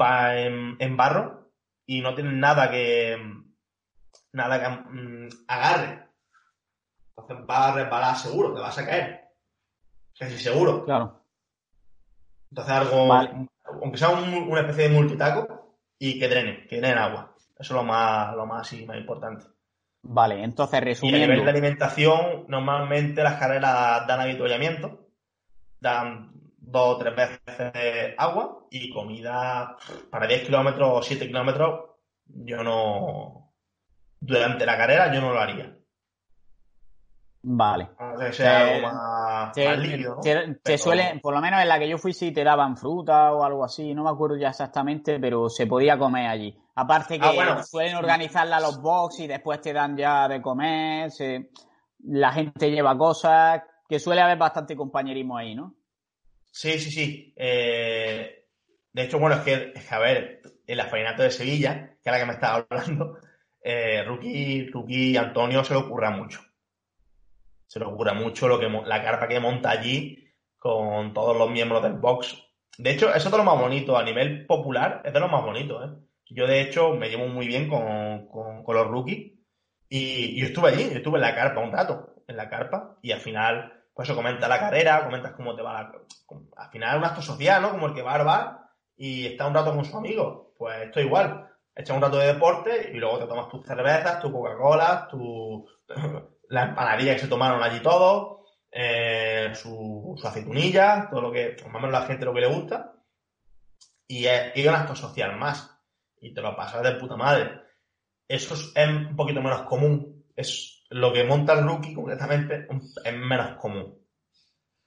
va en, barro y no tiene nada que nada que mm, agarre. Entonces va a resbalar seguro, te vas a caer. Casi seguro. Claro. Entonces algo, aunque sea una especie de multitaco y que drene, que drene agua. Eso es lo más, lo más, más importante. Vale, entonces resumiendo. Y a nivel de alimentación, normalmente las carreras dan habituallamiento, dan dos o tres veces agua y comida para 10 kilómetros o 7 kilómetros. Yo no. Durante la carrera, yo no lo haría. Vale. Que sea algo más, líquido. Te, suelen, por lo menos en la que yo fui, sí te daban fruta o algo así, no me acuerdo ya exactamente, pero se podía comer allí. Aparte que ah, suelen organizarla los box y después te dan ya de comer, la gente lleva cosas, que suele haber bastante compañerismo ahí, ¿no? Sí, sí, sí. Eh, de hecho, bueno, es que, a ver, el la de Sevilla, que es la que me estaba hablando, eh, Rookie, Antonio se le ocurra mucho. Se le ocurra mucho lo que la carpa que monta allí con todos los miembros del box. De hecho, eso es de lo más bonito. A nivel popular, es de lo más bonito, ¿eh? Yo, de hecho, me llevo muy bien con, los rookies. Y, yo estuve allí, estuve en la carpa un rato, en la carpa, y al final, pues eso comenta la carrera, comentas cómo te va la... Al final es un acto social, ¿no? Como el que va al bar y está un rato con su amigo. Pues esto igual. Echas un rato de deporte y luego te tomas tus cervezas, tu Coca-Cola, tu... la empanadilla que se tomaron allí todos, eh, su, aceitunilla, todo lo que, más o la gente lo que le gusta, y es ir a un acto social más, y te lo pasas de puta madre. Eso es, un poquito menos común, es lo que monta el rookie concretamente, es menos común.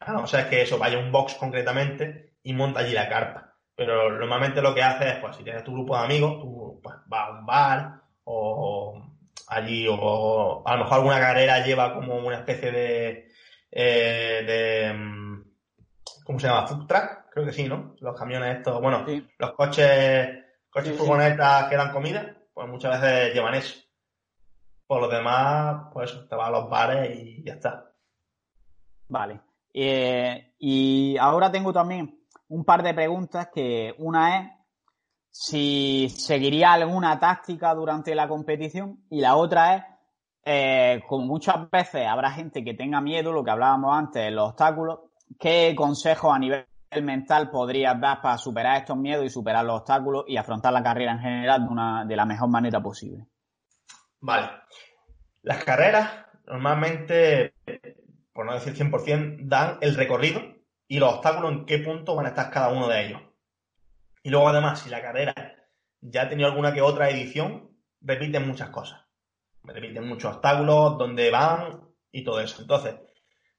o sea, es que eso, vaya un box concretamente y monta allí la carpa. Pero normalmente lo que hace es, pues, si tienes tu grupo de amigos, tú pues, vas a un bar o allí, o a lo mejor alguna carrera lleva como una especie de, eh, de mm, ¿cómo se llama? Food truck, creo que sí, ¿no? Los camiones estos, bueno, los coches, coches furgonetas que dan comida, pues muchas veces llevan eso. Por lo demás, pues te vas a los bares y ya está. Vale. Eh, y ahora tengo también un par de preguntas que una es si seguiría alguna táctica durante la competición y la otra es, eh, como muchas veces habrá gente que tenga miedo, lo que hablábamos antes, los obstáculos, ¿qué consejos a nivel mental podrías dar para superar estos miedos y superar los obstáculos y afrontar la carrera en general de, una, de la mejor manera posible? Vale. Las carreras normalmente, por no decir 100%, dan el recorrido y los obstáculos en qué punto van a estar cada uno de ellos. Y luego además, si la carrera ya ha tenido alguna que otra edición, repiten muchas cosas. Repiten muchos obstáculos, dónde van y todo eso. Entonces,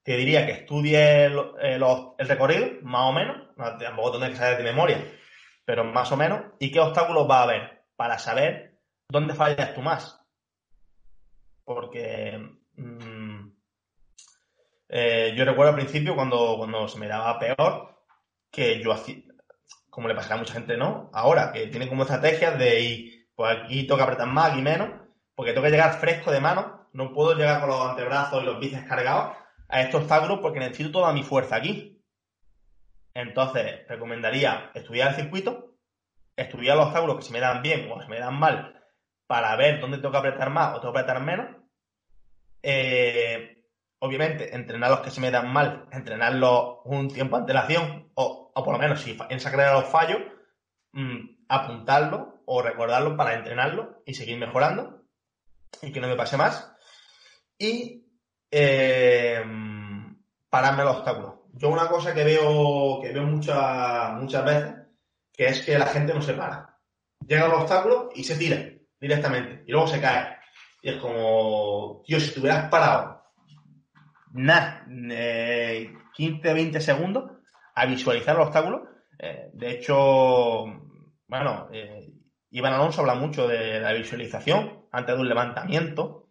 te diría que estudies el, recorrido, más o menos, no, tampoco tendrás que saber de memoria, pero más o menos, y qué obstáculos va a haber para saber dónde fallas tú más. Porque mm, eh, yo recuerdo al principio cuando, cuando se me daba peor, que yo hacía, como le pasará a mucha gente, ¿no? Ahora, que tiene como estrategias de ir, pues aquí toca apretar más y menos, porque tengo que llegar fresco de mano, no puedo llegar con los antebrazos y los bíceps cargados a estos obstáculos porque necesito toda mi fuerza aquí. Entonces, recomendaría estudiar el circuito, estudiar los obstáculos que se me dan bien o se me dan mal para ver dónde tengo que apretar más o tengo que apretar menos. Eh, obviamente, entrenar los que se me dan mal, entrenarlos un tiempo de antelación o o por lo menos si en esa carrera los fallos, mm, apuntarlo o recordarlo para entrenarlo y seguir mejorando y que no me pase más. Y eh, pararme los obstáculos. Yo una cosa que veo, que veo muchas, muchas veces, que es que la gente no se para. Llega al obstáculo y se tira directamente y luego se cae. Y es como, tío, si te hubieras parado nada, 15, eh, 20 segundos, a visualizar el obstáculo. Eh, de hecho, bueno, eh, Iván Alonso habla mucho de la visualización antes de un levantamiento.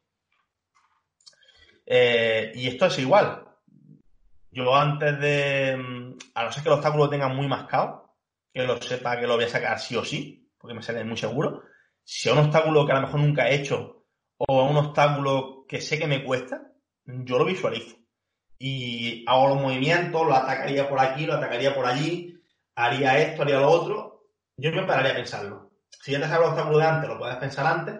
Eh, y esto es igual. Yo antes de, mm, a no ser que el obstáculo tenga muy mascado, que lo sepa que lo voy a sacar sí o sí, porque me sale muy seguro. Si es un obstáculo que a lo mejor nunca he hecho o un obstáculo que sé que me cuesta, yo lo visualizo y hago los movimientos, lo atacaría por aquí, lo atacaría por allí, haría esto, haría lo otro, yo me pararía a pensarlo. Si ya te sabes el obstáculo de antes, lo puedes pensar antes,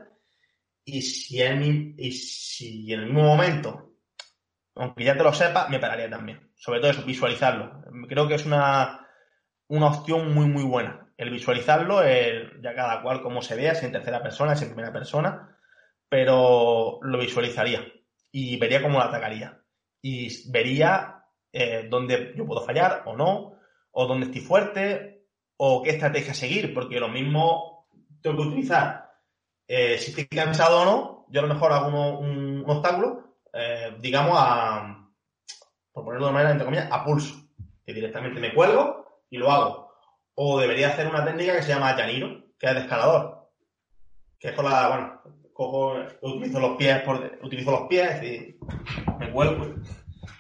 y si, en, y si en el mismo momento, aunque ya te lo sepas, me pararía también. Sobre todo eso, visualizarlo. Creo que es una, una opción muy, muy buena. El visualizarlo, ya cada cual como se vea, si en tercera persona, si en primera persona, pero lo visualizaría y vería cómo lo atacaría y vería eh, dónde yo puedo fallar o no, o dónde estoy fuerte, o qué estrategia seguir, porque lo mismo tengo que utilizar. Eh, si estoy cansado o no, yo a lo mejor hago un, obstáculo, eh, digamos, a, por ponerlo de manera, entre comillas, a pulso, que directamente me cuelgo y lo hago. O debería hacer una técnica que se llama llaniro, que es de escalador, que es con la, bueno, cojo, utilizo los pies, por, utilizo los pies y me cuelgo,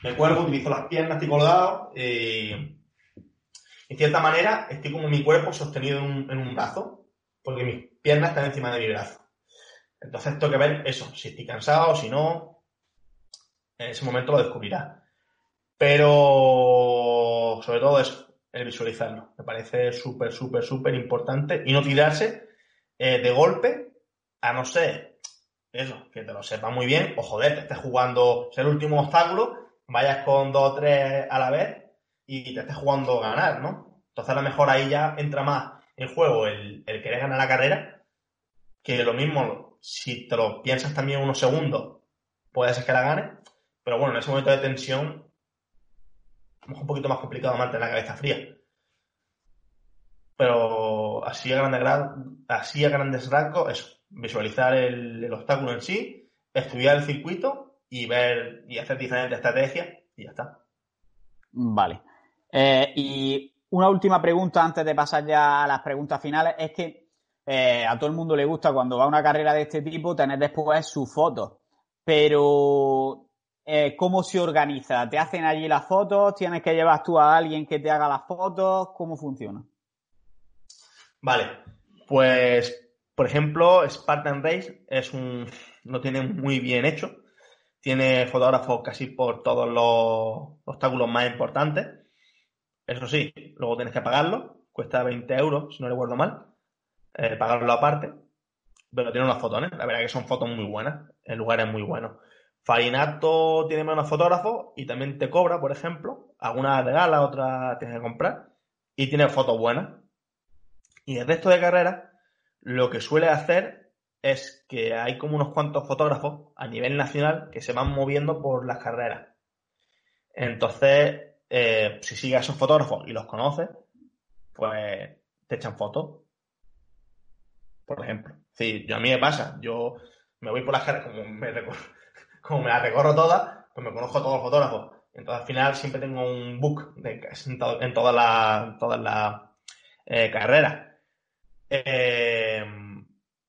me cuelgo, utilizo las piernas, estoy colgado y en cierta manera estoy como mi cuerpo sostenido en un, en un brazo, porque mis piernas están encima de mi brazo. Entonces tengo que ver eso, si estoy cansado, o si no, en ese momento lo descubrirá. Pero sobre todo eso, el visualizarlo. Me parece súper, súper, súper importante y no tirarse eh, de golpe a no ser eso, que te lo sepa muy bien, o joder, te estés jugando ser el último obstáculo, vayas con dos o tres a la vez y te estés jugando ganar, ¿no? Entonces a lo mejor ahí ya entra más en juego el, el querer ganar la carrera, que lo mismo, si te lo piensas también unos segundos, puede ser que la gane, pero bueno, en ese momento de tensión un poquito más complicado mantener la cabeza fría. Pero así a grandes, así a grandes rasgos, eso, visualizar el, obstáculo en sí, estudiar el circuito y ver y hacer diferentes estrategias y ya está. Vale. Eh, y una última pregunta antes de pasar ya a las preguntas finales es que eh, a todo el mundo le gusta cuando va a una carrera de este tipo tener después su foto. Pero eh, ¿cómo se organiza? ¿Te hacen allí las fotos? ¿Tienes que llevar tú a alguien que te haga las fotos? ¿Cómo funciona? Vale, pues por ejemplo, Spartan Race es un, lo tiene muy bien hecho. Tiene fotógrafos casi por todos los obstáculos más importantes. Eso sí, luego tienes que pagarlo. Cuesta 20 euros, si no recuerdo mal. Eh, pagarlo aparte. Pero tiene unas fotos, La verdad que son fotos muy buenas. El lugar es muy bueno. Farinato tiene menos fotógrafos y también te cobra, por ejemplo. Algunas de otras tienes que comprar. Y tiene fotos buenas. Y el resto de carreras, lo que suele hacer es que hay como unos cuantos fotógrafos a nivel nacional que se van moviendo por las carreras. Entonces, eh, si sigues a esos fotógrafos y los conoces, pues te echan fotos. Por ejemplo. Sí, yo a mí me pasa. Yo me voy por las carreras, como me como me la recorro todas, pues me conozco todos los fotógrafos. Entonces al final siempre tengo un book en, todas las todas las eh, carreras. Eh,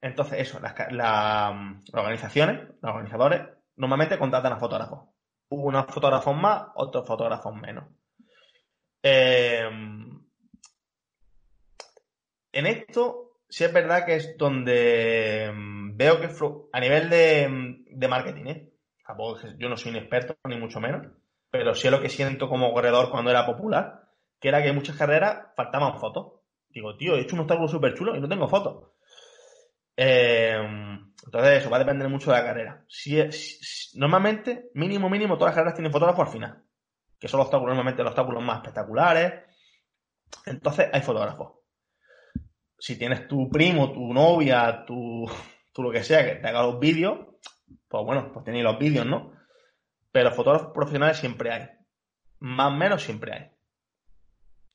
entonces eso, las, organizaciones, los organizadores, normalmente contratan a fotógrafos. Unos fotógrafos más, otros fotógrafos menos. Eh, en esto, sí es verdad que es donde mm, veo que a nivel de, de marketing, ¿eh? yo no soy un experto, ni mucho menos, pero sí es lo que siento como corredor cuando era popular, que era que en muchas carreras faltaban fotos. Digo, tío, he hecho un obstáculo súper chulo y no tengo fotos. Eh, entonces, eso va a depender mucho de la carrera. Si, normalmente, mínimo, mínimo, todas las carreras tienen fotógrafos al final. Que son los obstáculos, normalmente los obstáculos más espectaculares. Entonces, hay fotógrafos. Si tienes tu primo, tu novia, tu, tu lo que sea, que te haga los vídeos, pues bueno, pues tenéis los vídeos, ¿no? Pero fotógrafos profesionales siempre hay. Más o menos siempre hay.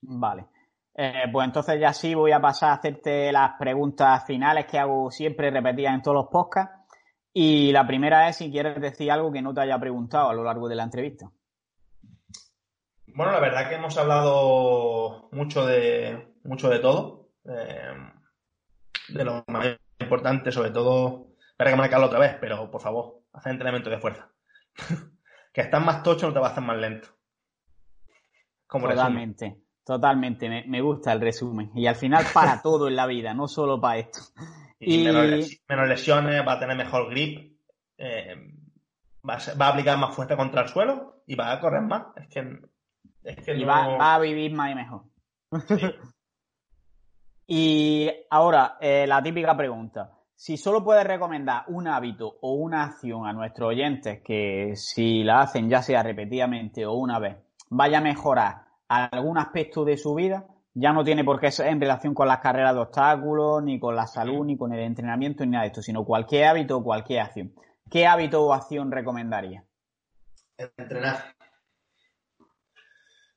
Vale. Eh, pues entonces ya sí voy a pasar a hacerte las preguntas finales que hago siempre repetidas en todos los podcasts. Y la primera es si quieres decir algo que no te haya preguntado a lo largo de la entrevista. Bueno, la verdad que hemos hablado mucho de mucho de todo. Eh, de lo más importante, sobre todo Espera que marcarlo otra vez, pero por favor, haz entrenamiento de fuerza. que estás más tocho no te va a hacer más lento. Como totalmente, totalmente. Me, gusta el resumen. Y al final para todo en la vida, no solo para esto. Y, Menos, lesiones, va a tener mejor grip, eh, va, a, aplicar más fuerza contra el suelo y va a correr más. Es que, y va, a vivir más y mejor. y ahora, eh, la típica pregunta si solo puedes recomendar un hábito o una acción a nuestros oyentes que si la hacen ya sea repetidamente o una vez, vaya a mejorar algún aspecto de su vida, ya no tiene por qué ser en relación con las carreras de obstáculos, ni con la salud, ni con el entrenamiento, ni nada de esto, sino cualquier hábito o cualquier acción. ¿Qué hábito o acción recomendaría? Entrenar.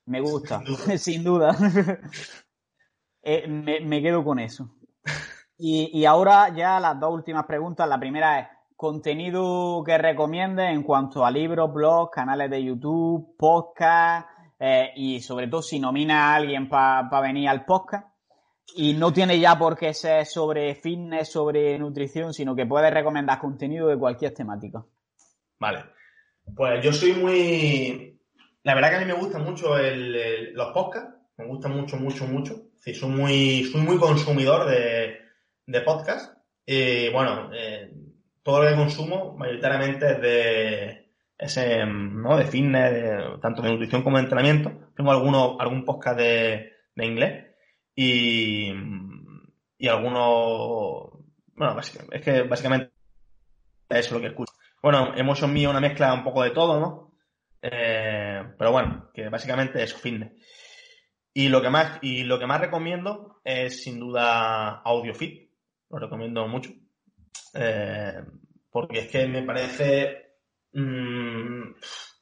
Me gusta, sin duda. Eh, me quedo con eso. Y, ahora ya las dos últimas preguntas. La primera es, contenido que recomiende en cuanto a libros, blogs, canales de YouTube, podcast eh, y sobre todo si nomina a alguien para venir al podcast. Y no tiene ya por qué ser sobre fitness, sobre nutrición, sino que puede recomendar contenido de cualquier temática. Vale. Pues yo soy muy... La verdad que a mí me gustan mucho los podcasts. Me gustan mucho, mucho, mucho. Sí, soy muy, soy muy consumidor de, de podcast. Y bueno, eh, todo lo que consumo mayoritariamente es de ese, ¿no? De fitness, tanto de nutrición como de entrenamiento. Tengo algunos, algún podcast de, de inglés y, y algunos, bueno, es que básicamente es lo que escucho. Bueno, Emotion mío una mezcla un poco de todo, ¿no? Eh, pero bueno, que básicamente es fitness. Y lo que más, y lo que más recomiendo es sin duda AudioFit, lo recomiendo mucho. Eh, porque es que me parece mm,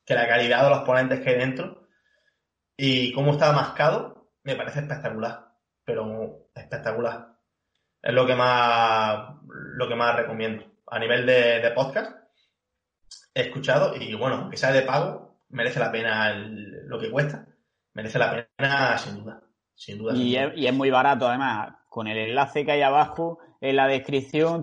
que la calidad de los ponentes que hay dentro Y cómo está mascado, me parece espectacular. Pero espectacular. Es lo que más, lo que más recomiendo. A nivel de, podcast, he escuchado y bueno, aunque sea de pago, merece la pena lo que cuesta. Merece la pena sin duda. Sin duda. Y, Es, y es muy barato además. Con el enlace que hay abajo en la descripción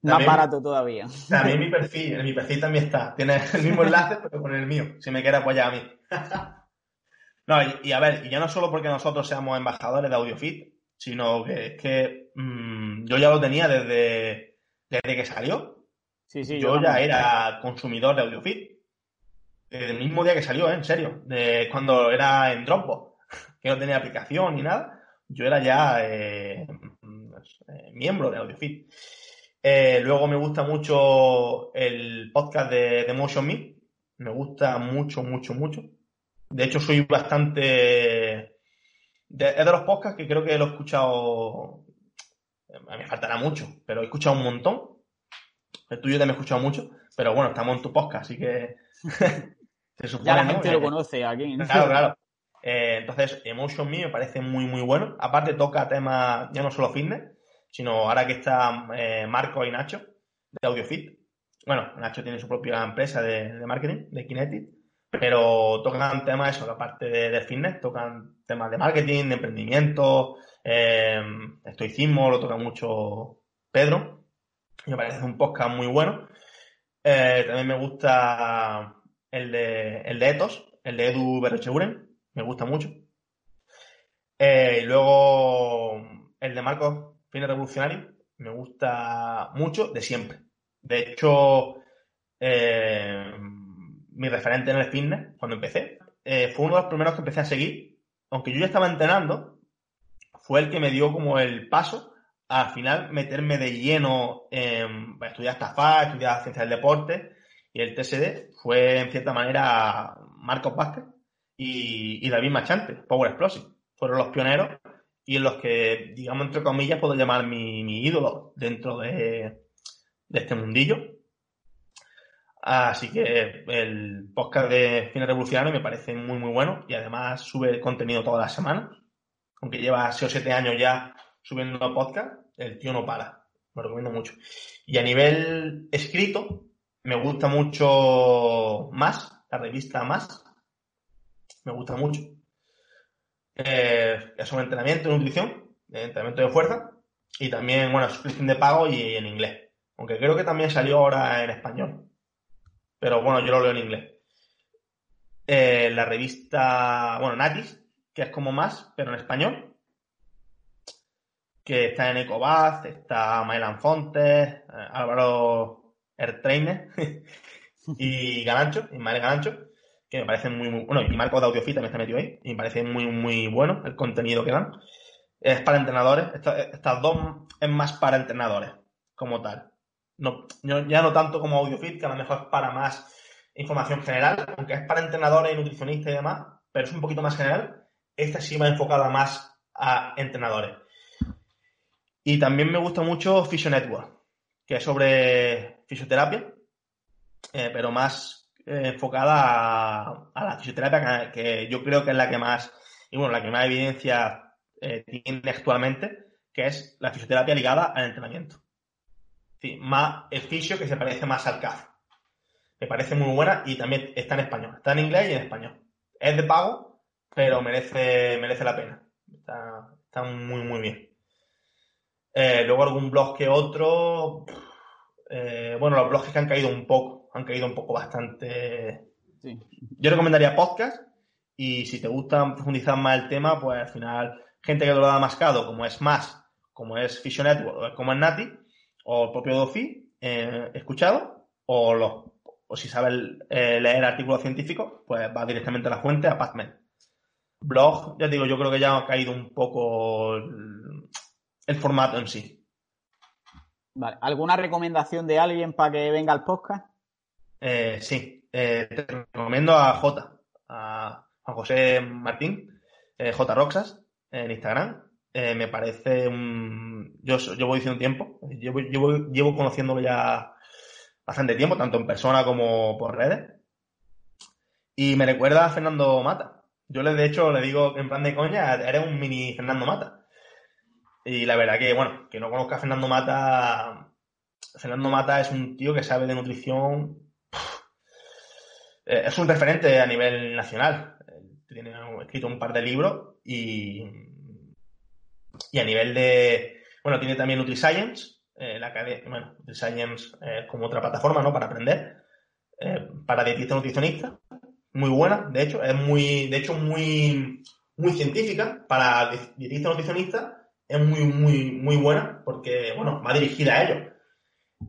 tiene más barato todavía. También mi perfil, en mi perfil también está. Tiene el mismo enlace, pero con el mío, si me quiere apoyar a mí. no, y, a ver, y ya no solo porque nosotros seamos embajadores de AudioFit, sino que es que mm, yo ya lo tenía desde, desde que salió. Sí, sí, yo, ya era consumidor de AudioFit. Desde el mismo día que salió, ¿eh? en serio. De cuando era en Dropbox, que no tenía aplicación ni nada. Yo era ya eh, mm, eh, miembro de AudioFit. Eh, luego me gusta mucho el podcast de, de Motion Me. Me gusta mucho, mucho, mucho. De hecho, soy bastante. es de los podcasts que creo que lo he escuchado. Me faltará mucho, pero he escuchado un montón. El tuyo también he escuchado mucho. Pero bueno, estamos en tu podcast, así que. se supone, ya la gente lo conoce aquí. Claro, claro. Eh, entonces, Emotion Me me parece muy, muy bueno. Aparte, toca temas ya no solo fitness, sino ahora que está eh, Marco y Nacho de AudioFit. Bueno, Nacho tiene su propia empresa de, marketing, de Kinetic, pero tocan temas, eso, aparte de, de, fitness, tocan temas de marketing, de emprendimiento, eh, estoicismo, lo toca mucho Pedro. Me parece un podcast muy bueno. Eh, también me gusta el de, el de Ethos, el de Edu Berrecheguren, me gusta mucho. y luego el de Marcos Fines Revolucionario me gusta mucho de siempre. De hecho, eh, mi referente en el fitness, cuando empecé, eh, fue uno de los primeros que empecé a seguir. Aunque yo ya estaba entrenando, fue el que me dio como el paso a al final meterme de lleno en estudiar TAFA, estudiar ciencias del deporte y el TSD fue en cierta manera Marcos Vázquez y, y David Machante, Power Explosive. Fueron los pioneros y en los que, digamos, entre comillas, puedo llamar mi, ídolo dentro de, este mundillo. Así que el podcast de Fines Revolucionario me parece muy, muy bueno y además sube contenido todas las semanas. Aunque lleva 6 o 7 años ya subiendo podcast, el tío no para. Lo recomiendo mucho. Y a nivel escrito, me gusta mucho más, la revista Más. Me gusta mucho eh, es un entrenamiento de nutrición, entrenamiento de fuerza, y también, bueno, suscripción de pago y en inglés. Aunque creo que también salió ahora en español. Pero bueno, yo lo leo en inglés. Eh, la revista, bueno, Natis, que es como más, pero en español. Que está en Ecobaz, está Mailan Fontes, eh, Álvaro Ertrainer y Ganancho, Ismael Ganancho me parece muy, bueno, y Marco de Audiofit también está metido ahí, y me parece muy, muy bueno el contenido que dan. Es para entrenadores, estas dos es más para entrenadores, como tal. No, ya no tanto como Audiofit, que a lo mejor es para más información general, aunque es para entrenadores y nutricionistas y demás, pero es un poquito más general. Esta sí va enfocada más a entrenadores. Y también me gusta mucho Physio Network, que es sobre fisioterapia, eh, pero más enfocada a, la fisioterapia, que, yo creo que es la que más, y bueno, la que más evidencia eh, tiene actualmente, que es la fisioterapia ligada al entrenamiento. más el fisio que se parece más al CAF. Me parece muy buena y también está en español. Está en inglés y en español. Es de pago, pero merece, merece la pena. Está, muy, muy bien. Eh, luego algún blog que otro. bueno, los blogs que han caído un poco han caído un poco bastante. Yo recomendaría podcast y si te gusta profundizar más el tema, pues al final, gente que lo ha mascado, como es Más, como es Fission Network, como es Nati, o el propio Dofi, eh, escuchado, o, los, o si sabes eh, leer artículos científicos, pues va directamente a la fuente, a PubMed. Blog, ya digo, yo creo que ya ha caído un poco el formato en sí. Vale. ¿Alguna recomendación de alguien para que venga al podcast? Eh, sí, eh, te recomiendo a J, a Juan José Martín, eh, J Roxas, en Instagram. me parece un. Yo llevo diciendo un tiempo, llevo, llevo, conociéndolo ya bastante tiempo, tanto en persona como por redes. Y me recuerda a Fernando Mata. Yo le, de hecho, le digo en plan de coña, eres un mini Fernando Mata. Y la verdad que, bueno, que no conozca a Fernando Mata. Fernando Mata es un tío que sabe de nutrición. Eh, es un referente a nivel nacional. Tiene escrito un par de libros y. Y a nivel de. Bueno, tiene también NutriScience. Eh, la bueno, NutriScience es como otra plataforma, ¿no? Para aprender. Eh, para dietistas nutricionistas. Muy buena, de hecho. Es muy. De hecho, muy. Muy científica para dietistas nutricionistas es muy, muy, muy buena porque, bueno, va dirigida a ellos.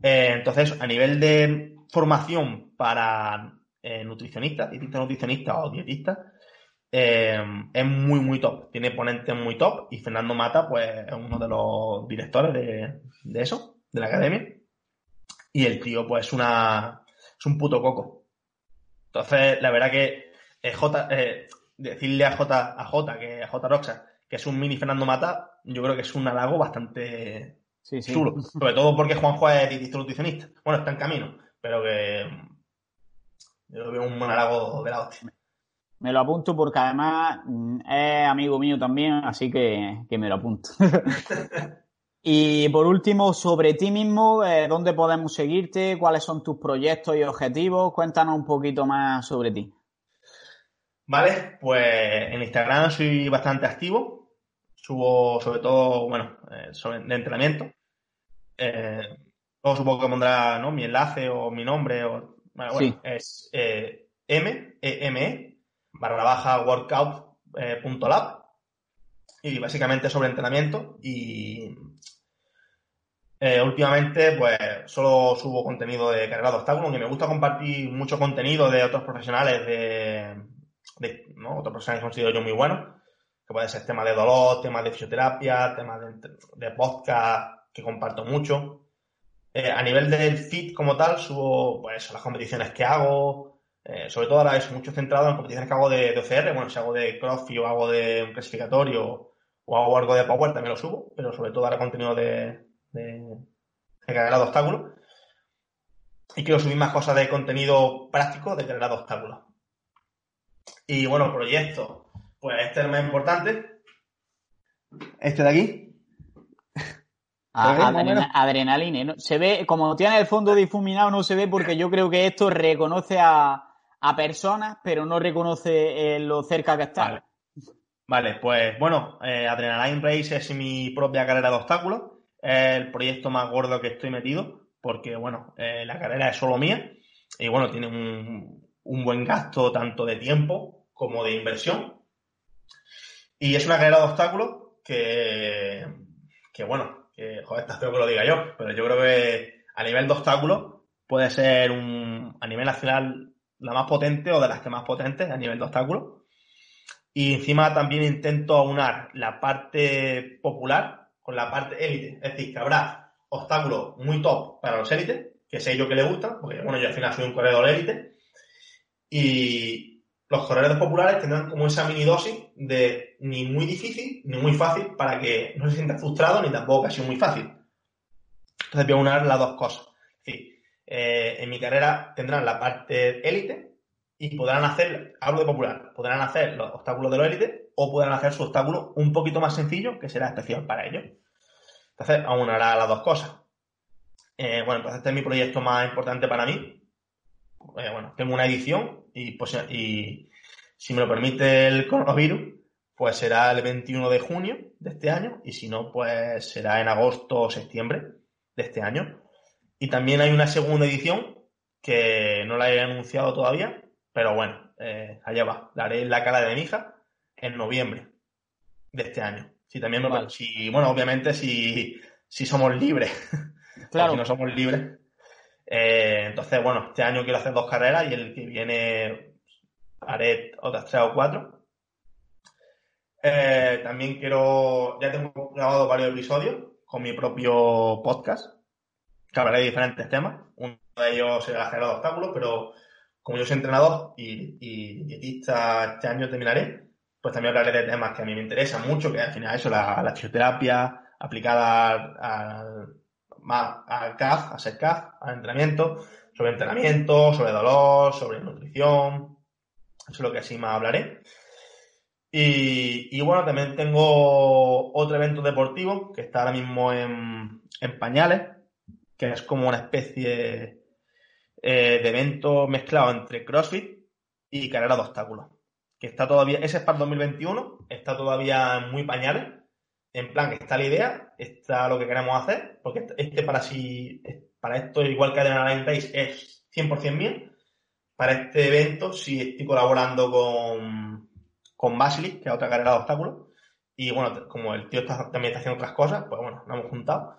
Eh, entonces, a nivel de formación para eh, nutricionistas, dietistas nutricionistas o dietistas, eh, es muy, muy top. Tiene ponentes muy top y Fernando Mata, pues, es uno de los directores de, de eso, de la academia. Y el tío, pues, es una, es un puto coco. Entonces, la verdad que J, decirle a J, a J, que a J Roxa, que es un mini Fernando Mata, yo creo que es un halago bastante chulo. Sobre todo porque Juanjo es nutricionista. Bueno, está en camino, pero que yo lo veo un halago de la hostia. Me lo apunto porque además mm, es amigo mío también, así que, me lo apunto. y por último, sobre ti mismo, eh, ¿dónde podemos seguirte? ¿Cuáles son tus proyectos y objetivos? Cuéntanos un poquito más sobre ti. Vale, pues en Instagram soy bastante activo. Subo sobre todo, bueno, eh, sobre, de entrenamiento. Eh, luego supongo que pondrá ¿no? mi enlace o mi nombre. O, bueno, es eh, M, E, M, E, barra baja workout.lab. y básicamente sobre entrenamiento. Y últimamente, pues solo subo contenido de carrera de obstáculos, que me gusta compartir mucho contenido de otros profesionales de de, ¿no? Otros personajes que considero yo muy buenos, que puede ser temas de dolor, temas de fisioterapia, temas de, podcast que comparto mucho. Eh, a nivel del fit como tal, subo pues las competiciones que hago, eh, sobre todo ahora es mucho centrado en competiciones que hago de, de, OCR, bueno, si hago de CrossFit o hago de un clasificatorio o hago algo de Power también lo subo, pero sobre todo ahora contenido de, de, de carrera de obstáculos. Y quiero subir más cosas de contenido práctico de carrera de obstáculos. Y bueno, proyectos. Pues este es el más importante. Este de aquí. Ah, adrenalina. Se ve, como tiene el fondo difuminado, no se ve porque yo creo que esto reconoce a, personas, pero no reconoce eh, lo cerca que está. Vale, pues bueno, eh, Adrenaline Race es mi propia carrera de obstáculos. Es el proyecto más gordo que estoy metido, porque bueno, eh, la carrera es solo mía. Y bueno, tiene un, un buen gasto tanto de tiempo como de inversión. Y es una carrera de obstáculos que, que bueno, que, joder, está feo que lo diga yo, pero yo creo que a nivel de obstáculos puede ser un, a nivel nacional la más potente o de las que más potentes a nivel de obstáculos. Y encima también intento aunar la parte popular con la parte élite. Es decir, que habrá obstáculos muy top para los élites, que sé yo que le gustan, porque bueno, yo al final soy un corredor élite, y los corredores populares tendrán como esa mini dosis de ni muy difícil ni muy fácil para que no se sienta frustrado ni tampoco casi muy fácil. Entonces voy a unir las dos cosas. Eh, en mi carrera tendrán la parte élite y podrán hacer, hablo de popular, podrán hacer los obstáculos de los élite o podrán hacer su obstáculo un poquito más sencillo que será especial para ellos. Entonces aunará las dos cosas. Eh, bueno, entonces este es mi proyecto más importante para mí, eh, bueno, tengo una edición pues, y si me lo permite el coronavirus, pues será el 21 de junio de este año y si no, pues será en agosto o septiembre de este año. Y también hay una segunda edición que no la he anunciado todavía, pero bueno, eh, allá va. La haré en la cara de mi hija en noviembre de este año. Si también me, si, bueno, obviamente si, si somos libres. Claro. si no somos libres, eh, entonces, bueno, este año quiero hacer dos carreras y el que viene haré otras tres o cuatro. Eh, también quiero, ya tengo grabado varios episodios con mi propio podcast, que hablaré de diferentes temas. Uno de ellos será de obstáculos, pero como yo soy entrenador y, dietista, este año terminaré, pues también hablaré de temas que a mí me interesan mucho, que al final eso, la, la fisioterapia aplicada al más al CAF, a ser CAF, al entrenamiento, sobre entrenamiento, sobre dolor, sobre nutrición. Eso es lo que así más hablaré. Y, bueno, también tengo otro evento deportivo que está ahora mismo en, pañales, que es como una especie eh, de evento mezclado entre CrossFit y carrera de obstáculos. Que está todavía, ese es para el 2021, está todavía muy pañales. En plan, está la idea, está lo que queremos hacer, porque este para sí, para esto, igual que Adrenaline Race, es 100% mío. Para este evento sí estoy colaborando con, con Basilisk, que es otra carrera de obstáculos. Y bueno, como el tío también está haciendo otras cosas, pues bueno, nos hemos juntado.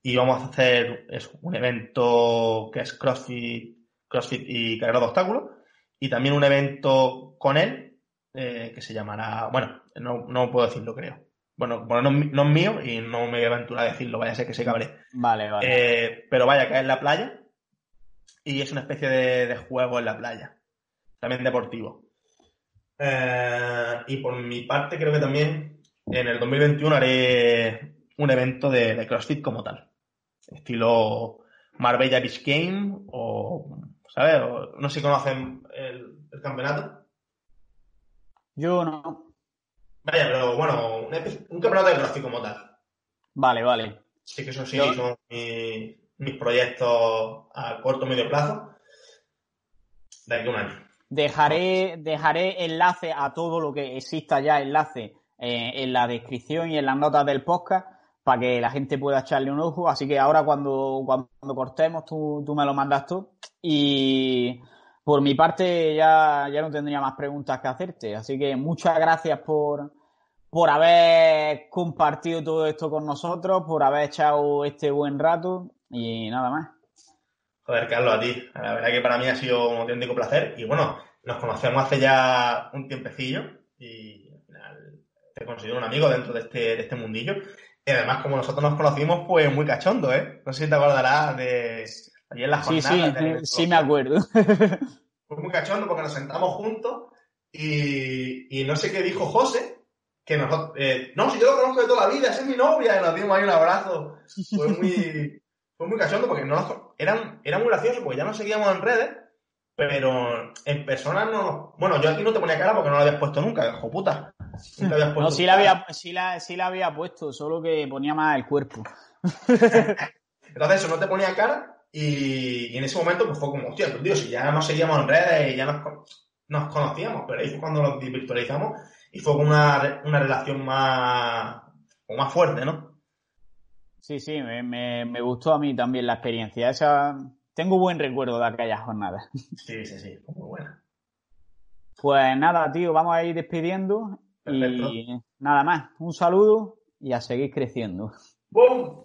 Y vamos a hacer un evento que es CrossFit, CrossFit y carrera de obstáculos. Y también un evento con él, eh, que se llamará, bueno, no, no puedo decirlo, creo. Bueno, bueno no, es mío y no me voy a aventurar a decirlo, vaya a ser que se cabre. Vale, vale. Eh, pero vaya, que es en la playa y es una especie de, juego en la playa, también deportivo. Eh, y por mi parte creo que también en el 2021 haré un evento de, CrossFit como tal, estilo Marbella Beach Game o, ¿sabes? no sé si conocen el, campeonato. Yo no. Vaya, pero bueno, un, campeonato de CrossFit como tal. Vale, vale. Sí que eso sí, son mis proyectos a corto o medio plazo de aquí a un año. Dejaré, dejaré enlace a todo lo que exista ya enlace eh, en la descripción y en las notas del podcast para que la gente pueda echarle un ojo. Así que ahora cuando, cuando cortemos tú, tú me lo mandas tú. Y por mi parte ya, ya no tendría más preguntas que hacerte. Así que muchas gracias por, por haber compartido todo esto con nosotros, por haber echado este buen rato y nada más. Joder, Carlos, a ti. La verdad que para mí ha sido un auténtico placer. Y bueno, nos conocemos hace ya un tiempecillo y al final te considero un amigo dentro de este, de este mundillo. Y además, como nosotros nos conocimos, pues muy cachondo, ¿eh? No sé si te acordarás de ayer en la jornada. Sí, sí, sí me acuerdo. Fue muy cachondo porque nos sentamos juntos y, y no sé qué dijo José, que nosotros, eh, no, si yo lo conozco de toda la vida, esa es mi novia, y nos dimos ahí un abrazo. Fue muy, fue muy cachondo porque no eran, era muy gracioso porque ya nos seguíamos en redes, pero en persona no. Bueno, yo aquí no te ponía cara porque no lo habías puesto nunca, hijo puta. no, sí la, había, sí, la, sí la había puesto, solo que ponía más el cuerpo. Entonces eso no te ponía cara y, en ese momento pues fue como, hostia, pues tío, si ya nos seguíamos en redes y ya nos, nos conocíamos, pero ahí fue cuando nos virtualizamos y fue como una, una relación más, más fuerte, ¿no? Sí, sí, me, me, gustó a mí también la experiencia. Esa, tengo buen recuerdo de aquella jornada. Sí, sí, sí, muy buena. Pues nada, tío, vamos a ir despidiendo. Y nada más, un saludo y a seguir creciendo. ¡Bum!